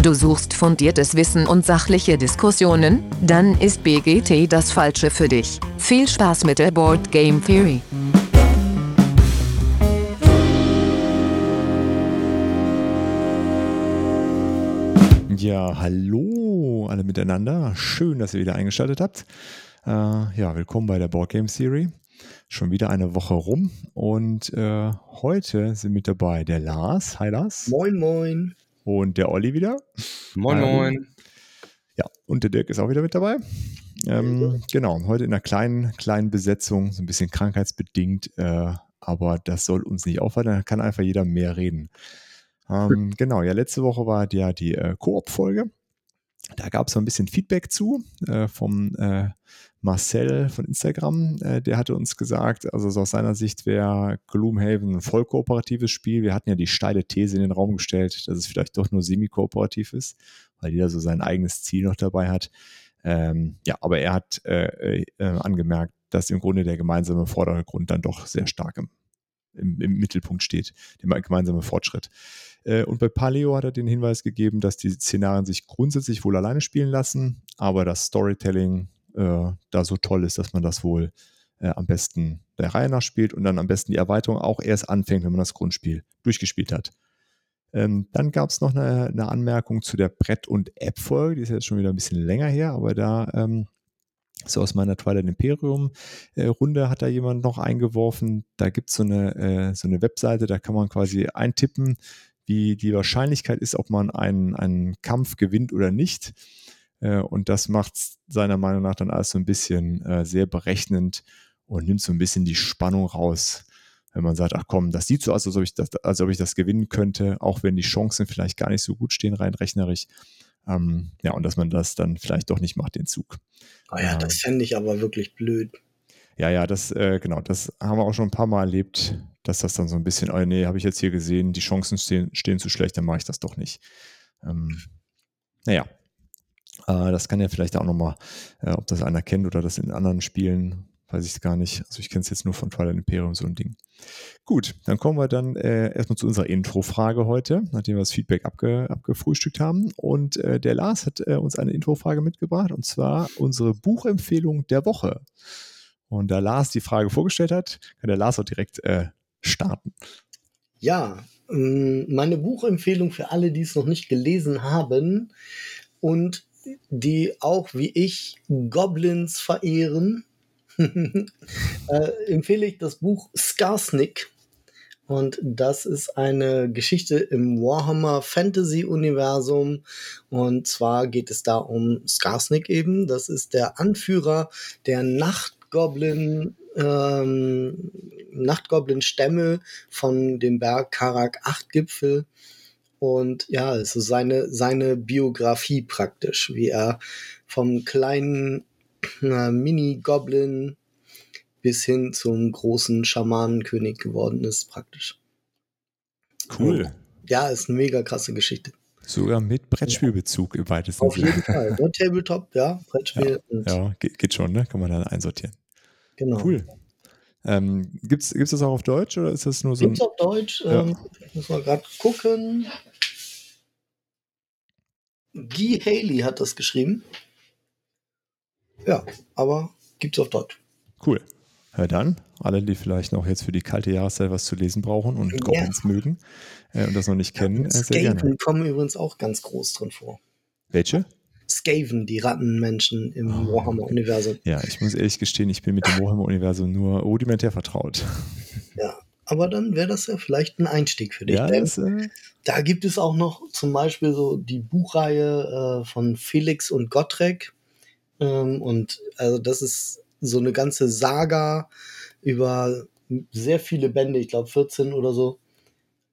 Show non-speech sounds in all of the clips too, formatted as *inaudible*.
Du suchst fundiertes Wissen und sachliche Diskussionen? Dann ist BGT das Falsche für dich. Viel Spaß mit der Board Game Theory. Ja, hallo alle miteinander. Schön, dass ihr wieder eingeschaltet habt. Äh, ja, willkommen bei der Board Game Theory. Schon wieder eine Woche rum und äh, heute sind mit dabei der Lars. Hi Lars. Moin, moin. Und der Olli wieder. Moin, Ähm, moin. Ja, und der Dirk ist auch wieder mit dabei. Ähm, genau, heute in einer kleinen, kleinen Besetzung, so ein bisschen krankheitsbedingt, äh, aber das soll uns nicht aufhalten, da kann einfach jeder mehr reden. Ähm, genau, ja, letzte Woche war ja die äh, Koop-Folge. Da gab es so ein bisschen Feedback zu äh, vom äh, Marcel von Instagram. Äh, der hatte uns gesagt, also so aus seiner Sicht wäre Gloomhaven ein voll kooperatives Spiel. Wir hatten ja die steile These in den Raum gestellt, dass es vielleicht doch nur semi-kooperativ ist, weil jeder so sein eigenes Ziel noch dabei hat. Ähm, ja, aber er hat äh, äh, angemerkt, dass im Grunde der gemeinsame Vordergrund dann doch sehr stark im, im, im Mittelpunkt steht, der gemeinsame Fortschritt. Äh, und bei Paleo hat er den Hinweis gegeben, dass die Szenarien sich grundsätzlich wohl alleine spielen lassen, aber das Storytelling äh, da so toll ist, dass man das wohl äh, am besten der Reihe nach spielt und dann am besten die Erweiterung auch erst anfängt, wenn man das Grundspiel durchgespielt hat. Ähm, dann gab es noch eine, eine Anmerkung zu der Brett- und App-Folge, die ist jetzt schon wieder ein bisschen länger her, aber da ähm, so aus meiner Twilight Imperium äh, Runde hat da jemand noch eingeworfen. Da gibt so es äh, so eine Webseite, da kann man quasi eintippen, wie die Wahrscheinlichkeit ist, ob man einen, einen Kampf gewinnt oder nicht. Äh, und das macht seiner Meinung nach dann alles so ein bisschen äh, sehr berechnend und nimmt so ein bisschen die Spannung raus. Wenn man sagt, ach komm, das sieht so aus, als ob ich das, als ob ich das gewinnen könnte, auch wenn die Chancen vielleicht gar nicht so gut stehen, rein rechnerisch. Ähm, ja, und dass man das dann vielleicht doch nicht macht, den Zug. Oh ja, Ja. das fände ich aber wirklich blöd. Ja, ja, das, äh, genau, das haben wir auch schon ein paar Mal erlebt, dass das dann so ein bisschen, oh nee, habe ich jetzt hier gesehen, die Chancen stehen, stehen zu schlecht, dann mache ich das doch nicht. Ähm, naja, das kann ja vielleicht auch nochmal, äh, ob das einer kennt oder das in anderen Spielen, weiß ich gar nicht. Also ich kenne es jetzt nur von Twilight Imperium, so ein Ding. Gut, dann kommen wir dann äh, erstmal zu unserer Intro-Frage heute, nachdem wir das Feedback abge, abgefrühstückt haben. Und äh, der Lars hat äh, uns eine Intro-Frage mitgebracht, und zwar unsere Buchempfehlung der Woche. Und da Lars die Frage vorgestellt hat, kann der Lars auch direkt äh, starten. Ja, ähm, meine Buchempfehlung für alle, die es noch nicht gelesen haben und die auch wie ich Goblins verehren, *laughs* äh, empfehle ich das Buch Skarsnik. Und das ist eine Geschichte im Warhammer Fantasy Universum. Und zwar geht es da um Skarsnik eben. Das ist der Anführer der Nachtgoblin, ähm, Nachtgoblin-Stämme von dem Berg Karak 8 Gipfel. Und ja, es ist seine, seine Biografie praktisch, wie er vom kleinen äh, Mini-Goblin bis hin zum großen Schamanenkönig geworden ist, praktisch. Cool. Ja, ist eine mega krasse Geschichte. Sogar mit Brettspielbezug im weitesten Auf jeden Fall. *laughs* Ne? Tabletop, ja, Brettspiel. und, Ja, geht, geht schon, ne? Kann man dann einsortieren. genau. Cool. Ähm, gibt's, gibt's das auch auf Deutsch oder ist das nur so ein. Gibt's auf Deutsch? Ja. Ähm, muss mal gerade gucken. Guy Haley hat das geschrieben. Ja, aber gibt's auf Deutsch. Cool. Ja, dann, alle, die vielleicht noch jetzt für die kalte Jahreszeit was zu lesen brauchen und Ja. Goblins mögen äh, und das noch nicht kennen, äh, sehr gerne. Skaven kommen übrigens auch ganz groß drin vor. Welche? Skaven, die Rattenmenschen im Oh. Warhammer-Universum. Ja, ich muss ehrlich gestehen, ich bin mit dem Warhammer-Universum nur rudimentär vertraut. Ja, aber dann wäre das ja vielleicht ein Einstieg für dich. Ja, denn das, äh, da gibt es auch noch zum Beispiel so die Buchreihe äh, von Felix und Gottrek. Ähm, und also das ist so eine ganze Saga über sehr viele Bände, ich glaube 14 oder so.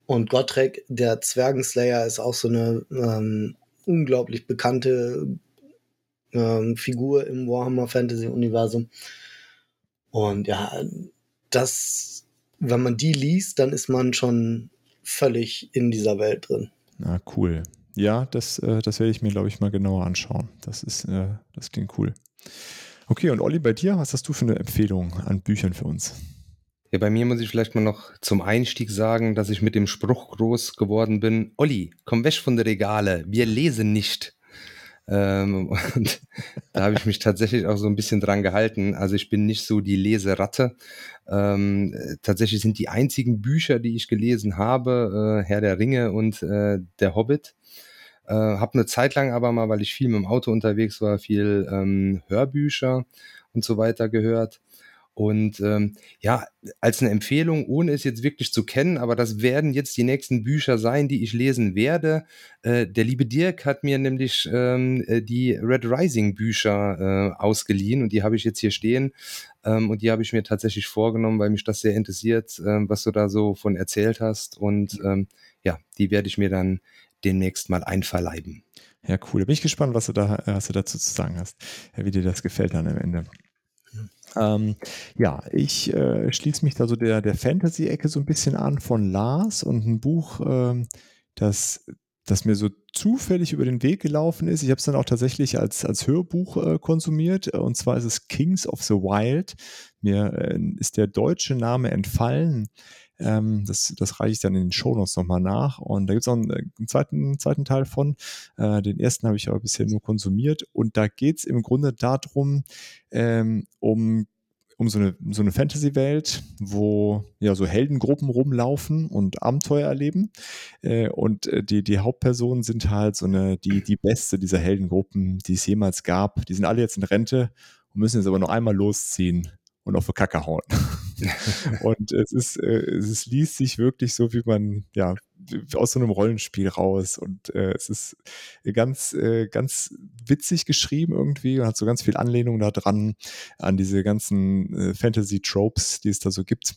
Und Gottrek, der Zwergenslayer, ist auch so eine ähm, unglaublich bekannte ähm, Figur im Warhammer Fantasy Universum. Und ja, das, wenn man die liest, dann ist man schon völlig in dieser Welt drin. na cool. Ja, das, äh, das werde ich mir, glaube ich, mal genauer anschauen. Das ist, äh, das klingt cool. Okay, und Olli, bei dir, was hast du für eine Empfehlung an Büchern für uns? Ja, bei mir muss ich vielleicht mal noch zum Einstieg sagen, dass ich mit dem Spruch groß geworden bin: Olli, komm weg von der Regale, wir lesen nicht. Ähm, *laughs* und da habe ich mich tatsächlich auch so ein bisschen dran gehalten. Also ich bin nicht so die Leseratte. Ähm, tatsächlich sind die einzigen Bücher, die ich gelesen habe, äh, Herr der Ringe und äh, Der Hobbit. Äh, habe eine Zeit lang aber mal, weil ich viel mit dem Auto unterwegs war, viel ähm, Hörbücher und so weiter gehört. Und ähm, ja, als eine Empfehlung, ohne es jetzt wirklich zu kennen, aber das werden jetzt die nächsten Bücher sein, die ich lesen werde. Äh, der liebe Dirk hat mir nämlich ähm, äh, die Red Rising Bücher äh, ausgeliehen und die habe ich jetzt hier stehen. Ähm, und die habe ich mir tatsächlich vorgenommen, weil mich das sehr interessiert, äh, was du da so von erzählt hast. Und ähm, ja, die werde ich mir dann demnächst mal einverleiben. Ja, cool. Da bin ich gespannt, was du, da, was du dazu zu sagen hast, wie dir das gefällt dann am Ende. Ähm, ja, ich äh, schließe mich da so der, der Fantasy-Ecke so ein bisschen an von Lars und ein Buch, ähm, das, das mir so zufällig über den Weg gelaufen ist. Ich habe es dann auch tatsächlich als, als Hörbuch äh, konsumiert und zwar ist es Kings of the Wild. Mir äh, ist der deutsche Name entfallen. Ähm, das, das reiche ich dann in den Shownotes nochmal nach. Und da gibt es auch einen, äh, einen, zweiten, zweiten Teil von. Äh, den ersten habe ich aber bisher nur konsumiert. Und da geht es im Grunde darum, ähm, um um so eine, so eine Fantasy-Welt, wo ja so Heldengruppen rumlaufen und Abenteuer erleben. Äh, und äh, die, die Hauptpersonen sind halt so eine, die, die beste dieser Heldengruppen, die es jemals gab. Die sind alle jetzt in Rente und müssen jetzt aber noch einmal losziehen und auf die Kacke hauen. *laughs* *laughs* und es ist, äh, es liest sich wirklich so, wie man, ja, aus so einem Rollenspiel raus. Und äh, es ist ganz, äh, ganz witzig geschrieben irgendwie und hat so ganz viel Anlehnung da dran an diese ganzen äh, Fantasy-Tropes, die es da so gibt.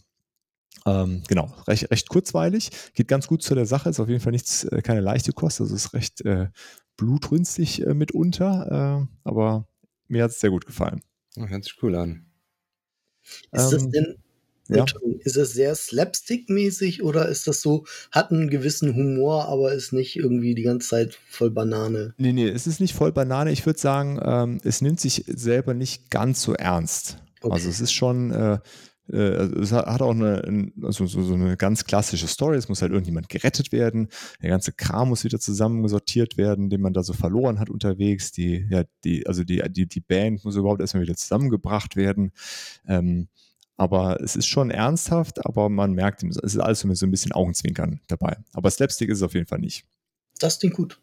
Ähm, genau, recht, recht kurzweilig, geht ganz gut zu der Sache, ist auf jeden Fall nichts, äh, keine leichte Kost, also ist recht äh, blutrünstig äh, mitunter, äh, aber mir hat es sehr gut gefallen. hört sich cool an. Ist ähm, das denn ja. Ist es sehr slapstick-mäßig oder ist das so, hat einen gewissen Humor, aber ist nicht irgendwie die ganze Zeit voll Banane? Nee, nee, es ist nicht voll Banane. Ich würde sagen, ähm, es nimmt sich selber nicht ganz so ernst. Okay. Also es ist schon, äh, äh, also es hat auch eine, also so, so, eine ganz klassische Story. Es muss halt irgendjemand gerettet werden. Der ganze Kram muss wieder zusammengesortiert werden, den man da so verloren hat unterwegs. Die, ja, die, also die, die, die Band muss überhaupt erstmal wieder zusammengebracht werden. Ähm, aber es ist schon ernsthaft, aber man merkt, es ist alles so ein bisschen Augenzwinkern dabei. Aber Slapstick ist es auf jeden Fall nicht. Das klingt gut.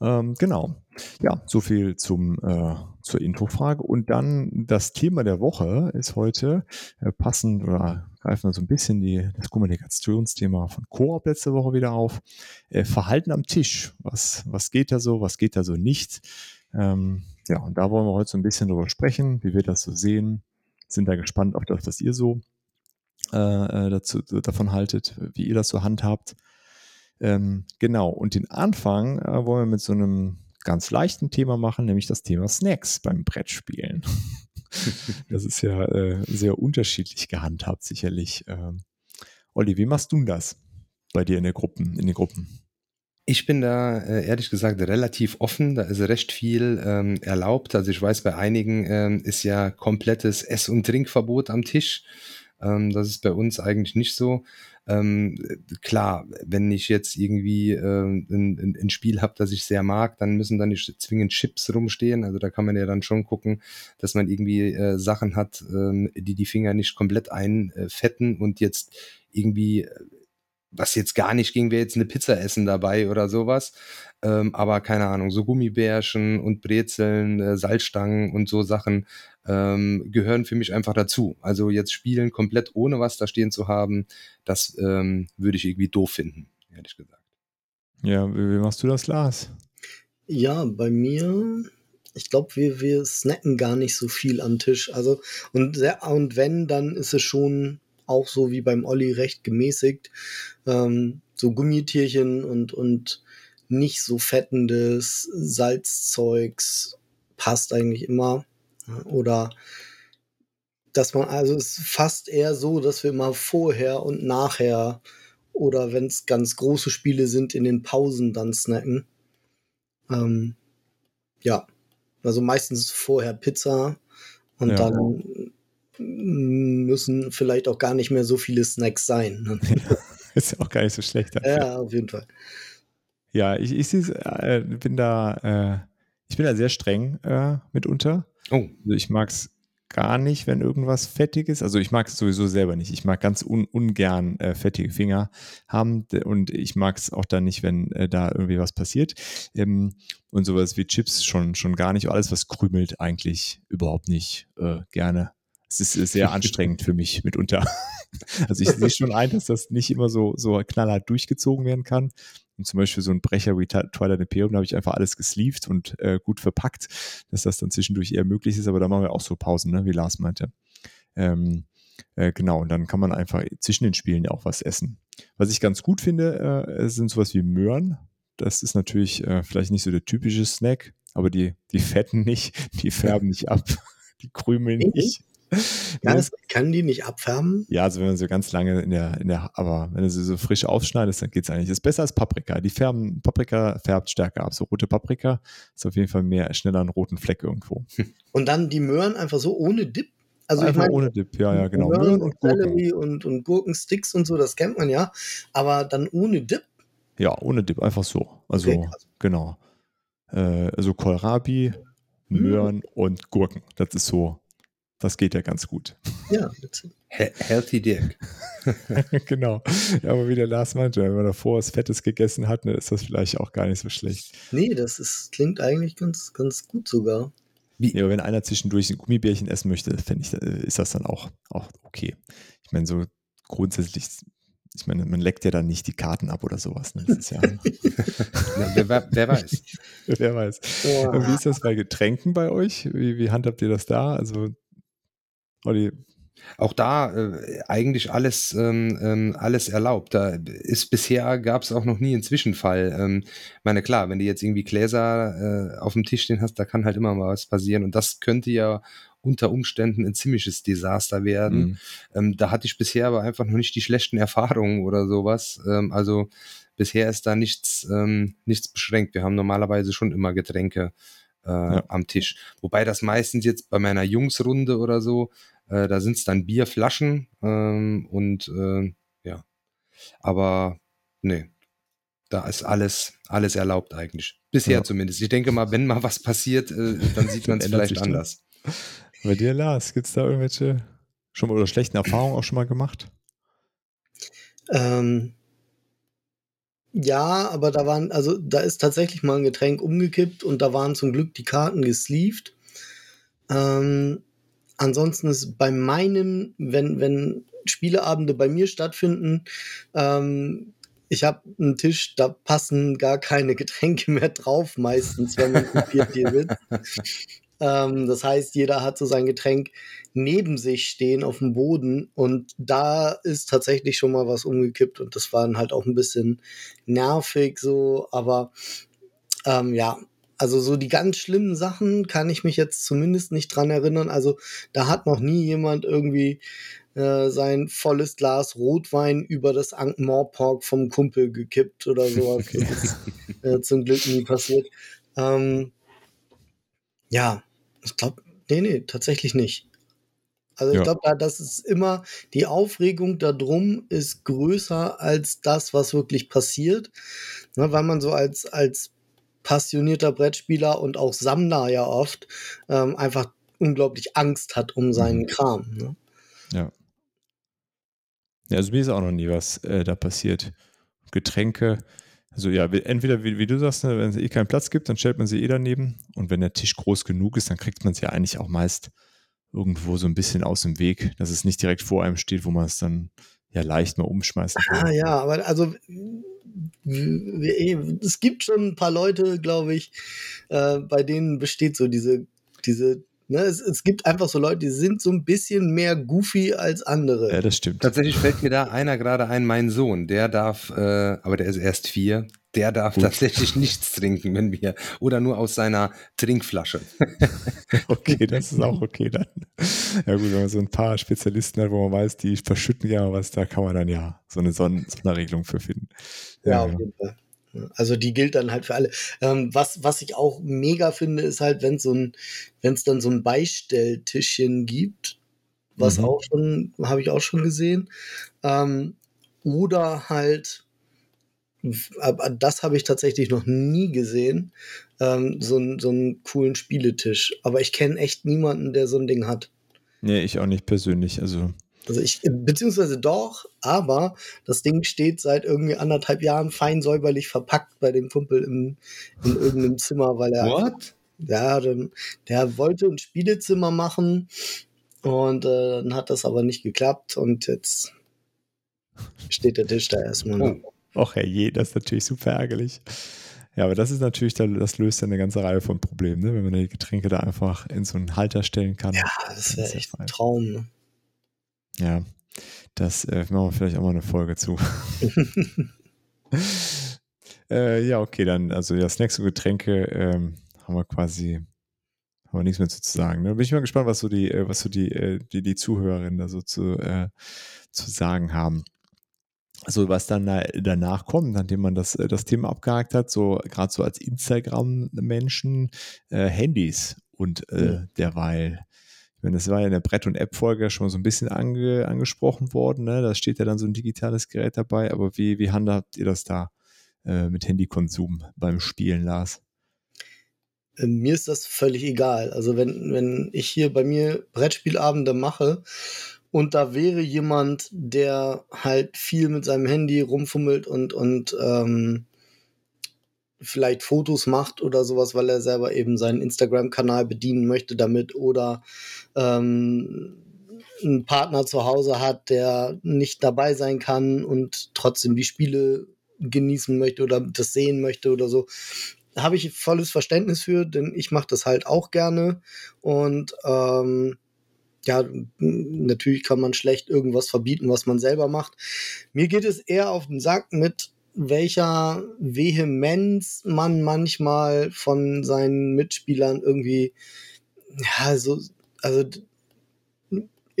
Ähm, genau. Ja, so viel zum, äh, zur Introfrage. Und dann das Thema der Woche ist heute äh, passend oder greifen wir so ein bisschen die, das Kommunikationsthema von Coop letzte Woche wieder auf. Äh, Verhalten am Tisch. Was, was geht da so, was geht da so nicht? Ähm, ja, und da wollen wir heute so ein bisschen drüber sprechen, wie wir das so sehen, sind da gespannt auf das, was ihr so äh, äh, dazu, davon haltet, wie ihr das so handhabt. Ähm, genau, und den Anfang äh, wollen wir mit so einem ganz leichten Thema machen, nämlich das Thema Snacks beim Brettspielen. *laughs* das ist ja äh, sehr unterschiedlich gehandhabt, sicherlich. Ähm, Olli, wie machst du das bei dir in, der Gruppen, in den Gruppen? Ich bin da äh, ehrlich gesagt relativ offen, da ist recht viel ähm, erlaubt. Also ich weiß, bei einigen ähm, ist ja komplettes Ess- und Trinkverbot am Tisch. Ähm, das ist bei uns eigentlich nicht so. Ähm, klar, wenn ich jetzt irgendwie äh, ein, ein, Spiel habe, das ich sehr mag, dann müssen da nicht zwingend Chips rumstehen. Also da kann man ja dann schon gucken, dass man irgendwie äh, Sachen hat, ähm, die die Finger nicht komplett einfetten und jetzt irgendwie was jetzt gar nicht ging, wäre jetzt eine Pizza essen dabei oder sowas. Ähm, aber keine Ahnung, so Gummibärchen und Brezeln, äh, Salzstangen und so Sachen ähm, gehören für mich einfach dazu. Also jetzt spielen komplett ohne was da stehen zu haben, das ähm, würde ich irgendwie doof finden, ehrlich gesagt. Ja, wie, wie machst du das, Lars? Ja, bei mir, ich glaube, wir, wir snacken gar nicht so viel am Tisch. Also, und, und wenn, dann ist es schon auch so wie beim Olli recht gemäßigt. Ähm, so Gummitierchen und, und nicht so fettendes Salzzeugs passt eigentlich immer. Oder dass man, also es ist fast eher so, dass wir mal vorher und nachher oder wenn es ganz große Spiele sind, in den Pausen dann snacken. Ähm, ja, also meistens vorher Pizza und ja. dann müssen vielleicht auch gar nicht mehr so viele Snacks sein. Ne? *laughs* ist ja auch gar nicht so schlecht. Dafür. Ja, auf jeden Fall. Ja, ich, ich äh, bin da, äh, ich bin da sehr streng äh, mitunter. Oh. Also ich mag es gar nicht, wenn irgendwas fettig ist. Also ich mag es sowieso selber nicht. Ich mag ganz un ungern äh, fettige Finger haben und ich mag es auch dann nicht, wenn äh, da irgendwie was passiert. Ähm, und sowas wie Chips schon, schon gar nicht. Alles, was krümelt, eigentlich überhaupt nicht äh, gerne. Es ist sehr anstrengend für mich mitunter. *laughs* Also ich sehe schon ein, dass das nicht immer so, so knallhart durchgezogen werden kann. Und zum Beispiel so ein Brecher wie Twilight Imperium, da habe ich einfach alles gesleeved und äh, gut verpackt, dass das dann zwischendurch eher möglich ist. Aber da machen wir auch so Pausen, ne, wie Lars meinte. Ähm, äh, genau, und dann kann man einfach zwischen den Spielen ja auch was essen. Was ich ganz gut finde, äh, sind sowas wie Möhren. Das ist natürlich äh, vielleicht nicht so der typische Snack, aber die, die fetten nicht, die färben nicht ab, *laughs* die krümeln nicht. *laughs* Ja, das kann die nicht abfärben? Ja, also wenn man so ganz lange in der, in der, aber wenn du sie so frisch aufschneidest, dann geht es eigentlich. Das ist besser als Paprika. Die färben, Paprika färbt stärker ab. So rote Paprika ist auf jeden Fall mehr, schneller einen roten Fleck irgendwo. *laughs* Und dann die Möhren einfach so ohne Dip? Also einfach ich mein, ohne Dip, ja, ja, genau. Möhren, Möhren und Gurken. Und, und Gurkensticks und so, das kennt man ja. Aber dann ohne Dip? Ja, ohne Dip, einfach so. Also, okay, genau. Äh, also Kohlrabi, hm. Möhren mhm. und Gurken. Das ist so das geht ja ganz gut. Ja, Healthy Dirk. *laughs* genau. Ja, aber wie der Lars meinte, wenn man davor was Fettes gegessen hat, ne, ist das vielleicht auch gar nicht so schlecht. Nee, das ist, klingt eigentlich ganz, ganz gut sogar. Wie? Ja, wenn einer zwischendurch ein Gummibärchen essen möchte, finde ich, äh, ist das dann auch, auch okay. Ich meine, so grundsätzlich, ich meine, man leckt ja dann nicht die Karten ab oder sowas. Ne? Das ist ja, *laughs* ja wer, wer, weiß. *laughs* wer weiß. Ja. Wie ist das bei Getränken bei euch? Wie, wie handhabt ihr das da? Also Olli. Auch da äh, eigentlich alles, ähm, ähm, alles erlaubt. Da ist bisher gab es auch noch nie einen Zwischenfall. Ähm, meine klar, wenn du jetzt irgendwie Gläser äh, auf dem Tisch stehen hast, da kann halt immer mal was passieren und das könnte ja unter Umständen ein ziemliches Desaster werden. Mhm. Ähm, da hatte ich bisher aber einfach noch nicht die schlechten Erfahrungen oder sowas. Ähm, also bisher ist da nichts, ähm, nichts beschränkt. Wir haben normalerweise schon immer Getränke äh, ja. am Tisch. Wobei das meistens jetzt bei meiner Jungsrunde oder so, äh, da sind es dann Bierflaschen ähm, und äh, ja. Aber nee, da ist alles, alles erlaubt eigentlich. Bisher ja. zumindest. Ich denke mal, wenn mal was passiert, äh, dann sieht *laughs* man es vielleicht anders. Bei dir, Lars, gibt es da irgendwelche schon mal oder schlechten Erfahrungen auch schon mal gemacht? Ähm, ja, aber da waren, also da ist tatsächlich mal ein Getränk umgekippt und da waren zum Glück die Karten gesleeved. Ähm, ansonsten ist bei meinem, wenn, wenn Spieleabende bei mir stattfinden, ähm, ich habe einen Tisch, da passen gar keine *laughs* Getränke mehr drauf, meistens, wenn man kopiert hier sitzt. Ähm, das heißt, jeder hat so sein Getränk neben sich stehen auf dem Boden und da ist tatsächlich schon mal was umgekippt und das war dann halt auch ein bisschen nervig so, aber ähm, ja, also so die ganz schlimmen Sachen kann ich mich jetzt zumindest nicht dran erinnern. Also da hat noch nie jemand irgendwie äh, sein volles Glas Rotwein über das Ankh-Morpork vom Kumpel gekippt oder sowas. *laughs* Okay. Das ist äh, zum Glück nie passiert. Ähm, ja, ich glaube, nee, nee, tatsächlich nicht. Also ich ja. glaube, da, das ist immer, die Aufregung darum ist größer als das, was wirklich passiert. Ne, weil man so als, als passionierter Brettspieler und auch Sammler ja oft ähm, einfach unglaublich Angst hat um seinen mhm. Kram. Ne? Ja. Ja, also mir ist auch noch nie was äh, da passiert. Getränke, also ja, entweder wie, wie du sagst, ne, wenn es eh keinen Platz gibt, dann stellt man sie eh daneben. Und wenn der Tisch groß genug ist, dann kriegt man es ja eigentlich auch meist irgendwo so ein bisschen aus dem Weg, dass es nicht direkt vor einem steht, wo man es dann ja leicht mal umschmeißen kann. Ah ja, aber also es gibt schon ein paar Leute, glaube ich, äh, bei denen besteht so diese, diese Ne, es, es, gibt einfach so Leute, die sind so ein bisschen mehr goofy als andere. Ja, das stimmt. Tatsächlich fällt mir da einer gerade ein, mein Sohn, der darf, äh, aber der ist erst vier, der darf Gut. tatsächlich nichts trinken, wenn wir, oder nur aus seiner Trinkflasche. *laughs* okay, das ist auch okay dann. Ja gut, wenn man so ein paar Spezialisten hat, wo man weiß, die verschütten ja was, da kann man dann ja so eine Son Sonderregelung für finden. Ja, ja auf jeden Fall. Also die gilt dann halt für alle. Ähm, was, was ich auch mega finde, ist halt, wenn so ein, wenn es dann so ein Beistelltischchen gibt, was Mhm. auch schon, habe ich auch schon gesehen. Ähm, oder halt, aber das habe ich tatsächlich noch nie gesehen, ähm, so, ein, so einen coolen Spieletisch. Aber ich kenne echt niemanden, der so ein Ding hat. Nee, ich auch nicht persönlich. Also, Also ich, beziehungsweise doch, aber das Ding steht seit irgendwie anderthalb Jahren fein säuberlich verpackt bei dem Kumpel im, in irgendeinem Zimmer, weil er, What? ja, dann, der wollte ein Spielezimmer machen und äh, dann hat das aber nicht geklappt und jetzt steht der Tisch da erstmal. Ne? Oh. ach herrje, das ist natürlich super ärgerlich. Ja, aber das ist natürlich, da- das löst ja eine ganze Reihe von Problemen, ne? wenn man die Getränke da einfach in so einen Halter stellen kann. Ja, das wäre echt ein Traum. Ja, das äh, machen wir vielleicht auch mal eine Folge zu. *laughs* äh, ja, okay, dann, also ja, Snacks und Getränke ähm, haben wir quasi, haben wir nichts mehr zu sagen. Ne? Bin ich mal gespannt, was so die, äh, was so die, äh, die, die Zuhörerinnen da so zu, äh, zu sagen haben. Also was dann da- danach kommt, nachdem man das, äh, das Thema abgehakt hat, so gerade so als Instagram-Menschen, äh, Handys und äh, derweil. Ich meine, das war ja in der Brett- und App-Folge schon so ein bisschen ange, angesprochen worden. Ne? Da steht ja dann so ein digitales Gerät dabei. Aber wie, wie handhabt ihr das da äh, mit Handykonsum beim Spielen, Lars? Äh, mir ist das völlig egal. Also wenn, wenn ich hier bei mir Brettspielabende mache und da wäre jemand, der halt viel mit seinem Handy rumfummelt und, und ähm, vielleicht Fotos macht oder sowas, weil er selber eben seinen Instagram-Kanal bedienen möchte damit oder ähm, einen Partner zu Hause hat, der nicht dabei sein kann und trotzdem die Spiele genießen möchte oder das sehen möchte oder so, habe ich volles Verständnis für, denn ich mache das halt auch gerne und ähm, ja, natürlich kann man schlecht irgendwas verbieten, was man selber macht. Mir geht es eher auf den Sack mit welcher Vehemenz man manchmal von seinen Mitspielern irgendwie, ja, so, also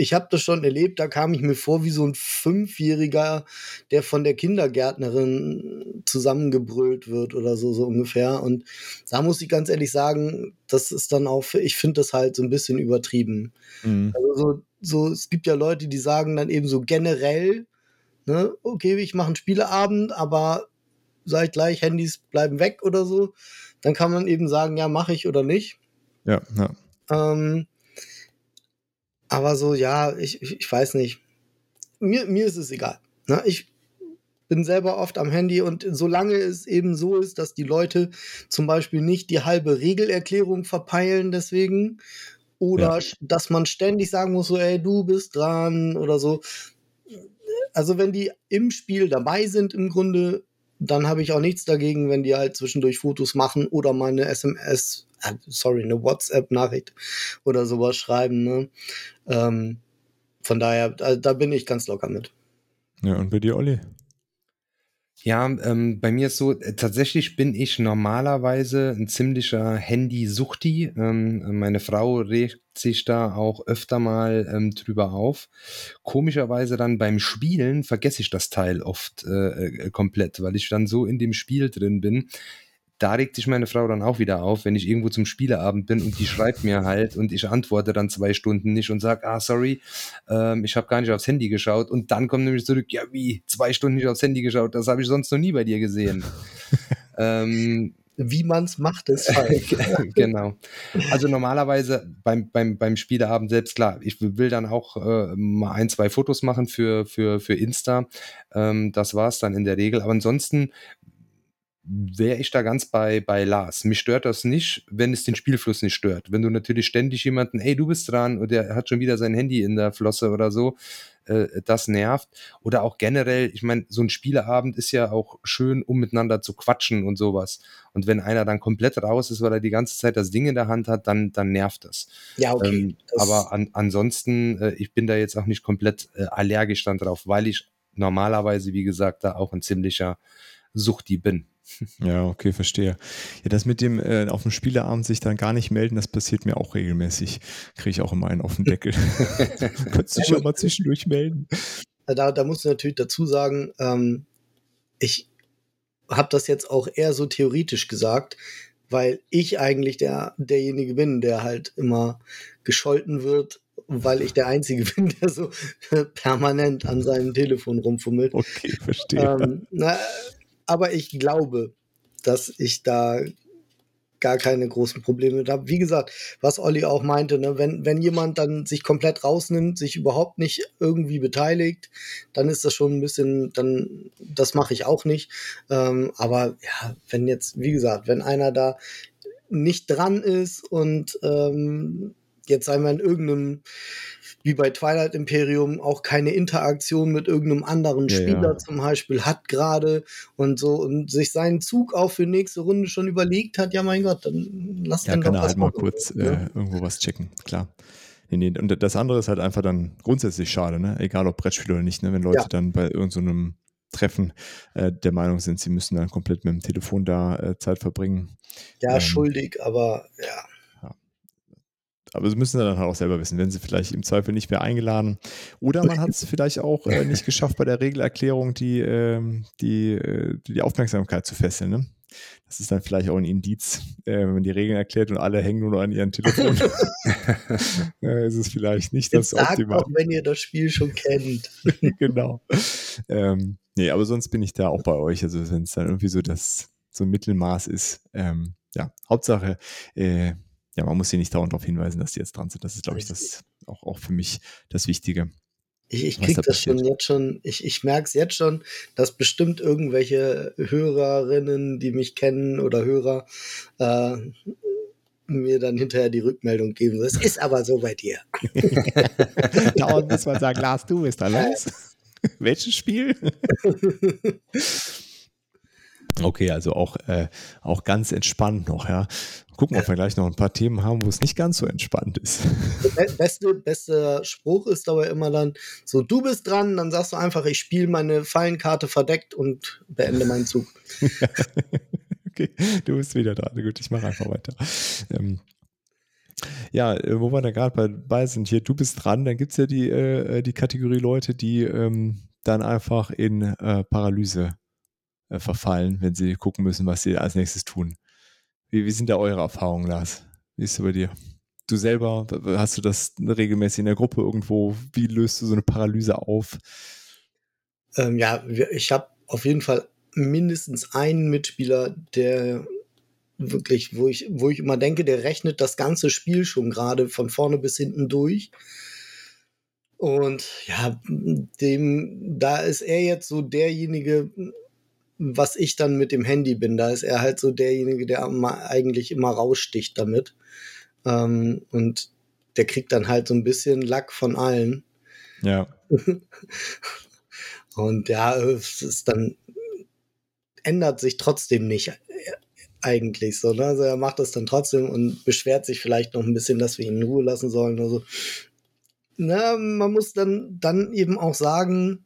ich habe das schon erlebt, da kam ich mir vor wie so ein Fünfjähriger, der von der Kindergärtnerin zusammengebrüllt wird oder so, so ungefähr. Und da muss ich ganz ehrlich sagen, das ist dann auch, ich finde das halt so ein bisschen übertrieben. Mhm. Also so, so, es gibt ja Leute, die sagen dann eben so generell, ne, okay, ich mache einen Spieleabend, aber sag ich gleich, Handys bleiben weg oder so. Dann kann man eben sagen, ja, mache ich oder nicht. Ja, ja. Ähm, aber so, ja, ich, ich, ich weiß nicht. Mir, mir ist es egal. Ne? Ich bin selber oft am Handy und solange es eben so ist, dass die Leute zum Beispiel nicht die halbe Regelerklärung verpeilen deswegen oder Ja. dass man ständig sagen muss, so, ey, du bist dran oder so. Also wenn die im Spiel dabei sind im Grunde, dann habe ich auch nichts dagegen, wenn die halt zwischendurch Fotos machen oder mal eine SMS, äh, sorry, eine WhatsApp-Nachricht oder sowas schreiben. Ne? Ähm, von daher, da, da bin ich ganz locker mit. Ja, und bei dir, Olli? Ja, ähm, bei mir ist so, äh, tatsächlich bin ich normalerweise ein ziemlicher Handy-Suchti. Ähm, meine Frau regt sich da auch öfter mal ähm, drüber auf. Komischerweise dann beim Spielen vergesse ich das Teil oft äh, äh, komplett, weil ich dann so in dem Spiel drin bin. Da regt sich meine Frau dann auch wieder auf, wenn ich irgendwo zum Spieleabend bin und die schreibt mir halt und ich antworte dann zwei Stunden nicht und sage, ah, sorry, ähm, ich habe gar nicht aufs Handy geschaut. Und dann kommt nämlich zurück, ja wie, zwei Stunden nicht aufs Handy geschaut, das habe ich sonst noch nie bei dir gesehen. *laughs* ähm, Wie man's macht, ist falsch. *laughs* genau. Also normalerweise beim, beim, beim Spieleabend selbst, klar, ich will dann auch äh, mal ein, zwei Fotos machen für, für, für Insta. Ähm, das war es dann in der Regel. Aber ansonsten wäre ich da ganz bei, bei Lars. Mich stört das nicht, wenn es den Spielfluss nicht stört. Wenn du natürlich ständig jemanden, ey, du bist dran und der hat schon wieder sein Handy in der Flosse oder so, äh, das nervt. Oder auch generell, ich meine, so ein Spieleabend ist ja auch schön, um miteinander zu quatschen und sowas. Und wenn einer dann komplett raus ist, weil er die ganze Zeit das Ding in der Hand hat, dann, dann nervt das. Ja, okay. Ähm, das- aber an, ansonsten, äh, ich bin da jetzt auch nicht komplett äh, allergisch dann drauf, weil ich normalerweise, wie gesagt, da auch ein ziemlicher Suchti bin. Ja, okay, verstehe. Ja, das mit dem äh, auf dem Spieleabend sich dann gar nicht melden, das passiert mir auch regelmäßig. Kriege ich auch immer einen auf den Deckel. Könntest du dich schon mal zwischendurch melden? da, da musst du natürlich dazu sagen, ähm, ich habe das jetzt auch eher so theoretisch gesagt, weil ich eigentlich der, derjenige bin, der halt immer gescholten wird weil ich der Einzige *laughs* bin, der so permanent an seinem Telefon rumfummelt. Okay, verstehe. Ähm, na, aber ich glaube, dass ich da gar keine großen Probleme mit habe. Wie gesagt, was Olli auch meinte, ne, wenn, wenn jemand dann sich komplett rausnimmt, sich überhaupt nicht irgendwie beteiligt, dann ist das schon ein bisschen, dann, das mache ich auch nicht. Ähm, aber ja, wenn jetzt, wie gesagt, wenn einer da nicht dran ist und ähm, jetzt einmal in irgendeinem wie bei Twilight Imperium auch keine Interaktion mit irgendeinem anderen Ja, Spieler ja. zum Beispiel hat gerade und so und sich seinen Zug auch für nächste Runde schon überlegt hat, ja mein Gott, dann lass Ja, den kann doch er halt mal kurz ne? äh, irgendwo was checken, klar. Nee, nee. Und das andere ist halt einfach dann grundsätzlich schade, ne? Egal ob Brettspiel oder nicht, ne? Wenn Leute dann bei irgendeinem Treffen äh, der Meinung sind, sie müssen dann komplett mit dem Telefon da äh, Zeit verbringen. Ja, Ähm, schuldig, aber ja. Aber sie müssen dann halt auch selber wissen, wenn sie vielleicht im Zweifel nicht mehr eingeladen. Oder man hat es vielleicht auch äh, nicht geschafft, bei der Regelerklärung die, ähm, die, äh, die Aufmerksamkeit zu fesseln. Ne? Das ist dann vielleicht auch ein Indiz, äh, wenn man die Regeln erklärt und alle hängen nur noch an ihren Telefon. *laughs* äh, ist es vielleicht nicht das Jetzt sagt Optimale. auch, wenn ihr das Spiel schon kennt. *laughs* genau. Ähm, nee, aber sonst bin ich da auch bei euch. Also wenn es dann irgendwie so das so ein Mittelmaß ist, ähm, ja, Hauptsache, äh, ja, man muss hier nicht dauernd darauf hinweisen, dass die jetzt dran sind. Das ist, glaube ich, das auch, auch für mich das Wichtige. Ich, ich Was krieg da das schon jetzt schon, ich, ich merke es jetzt schon, dass bestimmt irgendwelche Hörerinnen, die mich kennen oder Hörer, äh, mir dann hinterher die Rückmeldung geben. Es ist aber so bei dir. *laughs* Dauernd muss man sagen, Lars, du bist da los. *laughs* Welches Spiel? *laughs* Okay, also auch, äh, auch ganz entspannt noch, ja. Gucken, ob wir gleich noch ein paar Themen haben, wo es nicht ganz so entspannt ist. Der be- beste, beste Spruch ist aber immer dann so, du bist dran, dann sagst du einfach, ich spiele meine Fallenkarte verdeckt und beende meinen Zug. *laughs* okay, du bist wieder dran. Gut, ich mache einfach weiter. Ähm, ja, äh, wo wir da gerade bei, bei sind, hier, du bist dran, dann gibt es ja die, äh, die Kategorie Leute, die ähm, dann einfach in äh, Paralyse äh, verfallen, wenn sie gucken müssen, was sie als nächstes tun. Wie, wie sind da eure Erfahrungen, Lars? Wie ist es bei dir? Du selber, hast du das regelmäßig in der Gruppe irgendwo? Wie löst du so eine Paralyse auf? Ähm, ja, ich habe auf jeden Fall mindestens einen Mitspieler, der wirklich, wo ich, wo ich immer denke, der rechnet das ganze Spiel schon gerade von vorne bis hinten durch. Und ja, dem, da ist er jetzt so derjenige, was ich dann mit dem Handy bin. Da ist er halt so derjenige, der eigentlich immer raussticht damit. Ähm, und der kriegt dann halt so ein bisschen Lack von allen. Ja, *laughs* Und ja, es ist dann ändert sich trotzdem nicht eigentlich so. Ne? Also er macht das dann trotzdem und beschwert sich vielleicht noch ein bisschen, dass wir ihn in Ruhe lassen sollen oder so. Na, man muss dann, dann eben auch sagen,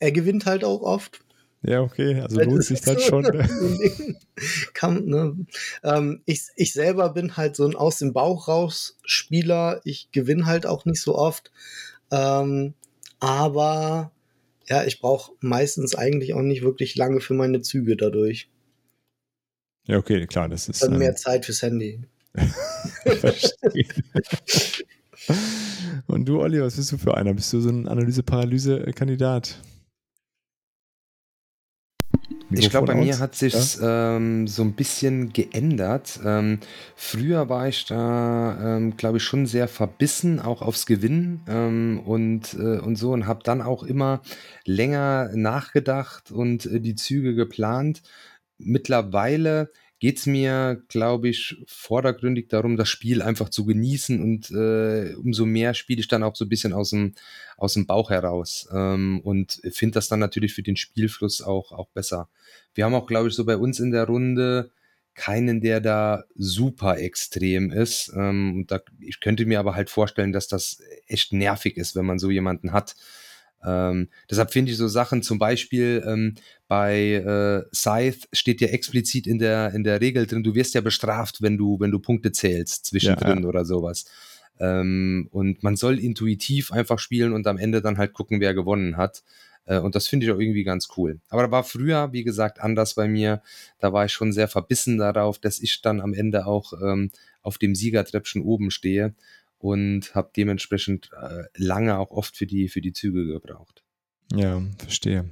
er gewinnt halt auch oft. Ja, okay, also Das lohnt sich dann so schon. ne? *laughs* Kann, ne? ähm, ich, ich selber bin halt so ein aus dem Bauch raus Spieler. Ich gewinne halt auch nicht so oft. Ähm, aber ja, ich brauche meistens eigentlich auch nicht wirklich lange für meine Züge dadurch. Ja, okay, klar, das ist. Dann ähm, mehr Zeit fürs Handy. *laughs* Und du, Olli, was bist du für einer? Bist du so ein Analyse-Paralyse-Kandidat? Ich glaube, bei Mikrofon mir hat sich ähm, so ein bisschen geändert. Ähm, früher war ich da, ähm, glaube ich, schon sehr verbissen, auch aufs Gewinnen ähm, und, äh, und so und habe dann auch immer länger nachgedacht und äh, die Züge geplant. Mittlerweile geht es mir, glaube ich, vordergründig darum, das Spiel einfach zu genießen und äh, umso mehr spiele ich dann auch so ein bisschen aus dem, aus dem Bauch heraus ähm, und finde das dann natürlich für den Spielfluss auch, auch besser. Wir haben auch, glaube ich, so bei uns in der Runde keinen, der da super extrem ist. Ähm, und da, ich könnte mir aber halt vorstellen, dass das echt nervig ist, wenn man so jemanden hat. Ähm, deshalb finde ich so Sachen zum Beispiel ähm, bei äh, Scythe steht ja explizit in der, in der Regel drin, du wirst ja bestraft, wenn du, wenn du Punkte zählst zwischendrin Ja, oder sowas. Ähm, und man soll intuitiv einfach spielen und am Ende dann halt gucken, wer gewonnen hat. Äh, und das finde ich auch irgendwie ganz cool. Aber da war früher, wie gesagt, anders bei mir. Da war ich schon sehr verbissen darauf, dass ich dann am Ende auch ähm, auf dem Siegertreppchen oben stehe. Und habe dementsprechend äh, lange auch oft für die, für die Züge gebraucht. Ja, verstehe.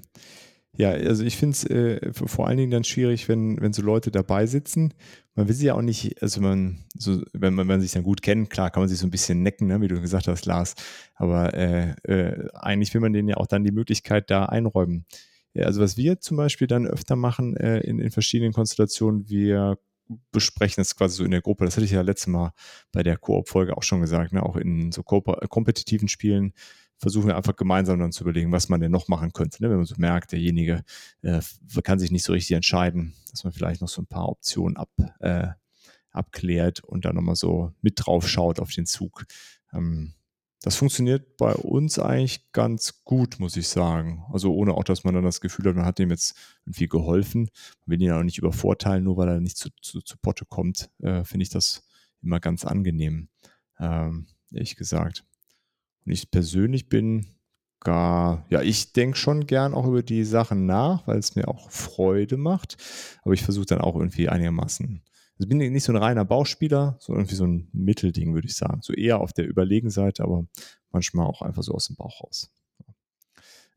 Ja, also ich finde es äh, vor allen Dingen dann schwierig, wenn, wenn so Leute dabei sitzen. Man will sie ja auch nicht, also man, so, wenn man, wenn man sich dann gut kennt, klar kann man sich so ein bisschen necken, ne, wie du gesagt hast, Lars. Aber äh, äh, eigentlich will man denen ja auch dann die Möglichkeit da einräumen. Also was wir zum Beispiel dann öfter machen äh, in, in verschiedenen Konstellationen, wir besprechen das quasi so in der Gruppe. Das hatte ich ja letztes Mal bei der Koop-Folge auch schon gesagt, ne? auch in so kompetitiven Spielen versuchen wir einfach gemeinsam dann zu überlegen, was man denn noch machen könnte. Ne? Wenn man so merkt, derjenige äh, kann sich nicht so richtig entscheiden, dass man vielleicht noch so ein paar Optionen ab, äh, abklärt und dann nochmal so mit drauf schaut auf den Zug. Ähm, das funktioniert bei uns eigentlich ganz gut, muss ich sagen. Also ohne auch, dass man dann das Gefühl hat, man hat dem jetzt irgendwie geholfen. Man will ihn auch nicht übervorteilen, nur weil er nicht zu, zu, zu Potte kommt, äh, finde ich das immer ganz angenehm, ähm, ehrlich gesagt. Und ich persönlich bin gar, ja, ich denke schon gern auch über die Sachen nach, weil es mir auch Freude macht. Aber ich versuche dann auch irgendwie einigermaßen. Also bin nicht so ein reiner Bauspieler, sondern irgendwie so ein Mittelding, würde ich sagen. So eher auf der Überlegenseite, aber manchmal auch einfach so aus dem Bauch raus.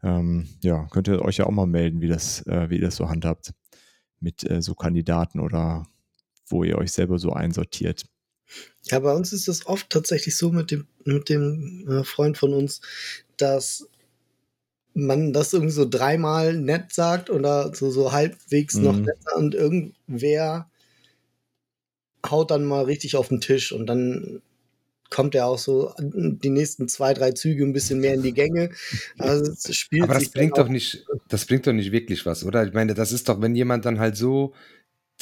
Ähm, ja, könnt ihr euch ja auch mal melden, wie das, äh, wie ihr das so handhabt mit äh, so Kandidaten oder wo ihr euch selber so einsortiert. Ja, bei uns ist das oft tatsächlich so mit dem, mit dem äh, Freund von uns, dass man das irgendwie so dreimal nett sagt oder so, so halbwegs mhm. noch netter und irgendwer haut dann mal richtig auf den Tisch und dann kommt er auch so die nächsten zwei, drei Züge ein bisschen mehr in die Gänge. Also Aber das bringt doch nicht, das bringt doch nicht wirklich was, oder? Ich meine, das ist doch, wenn jemand dann halt so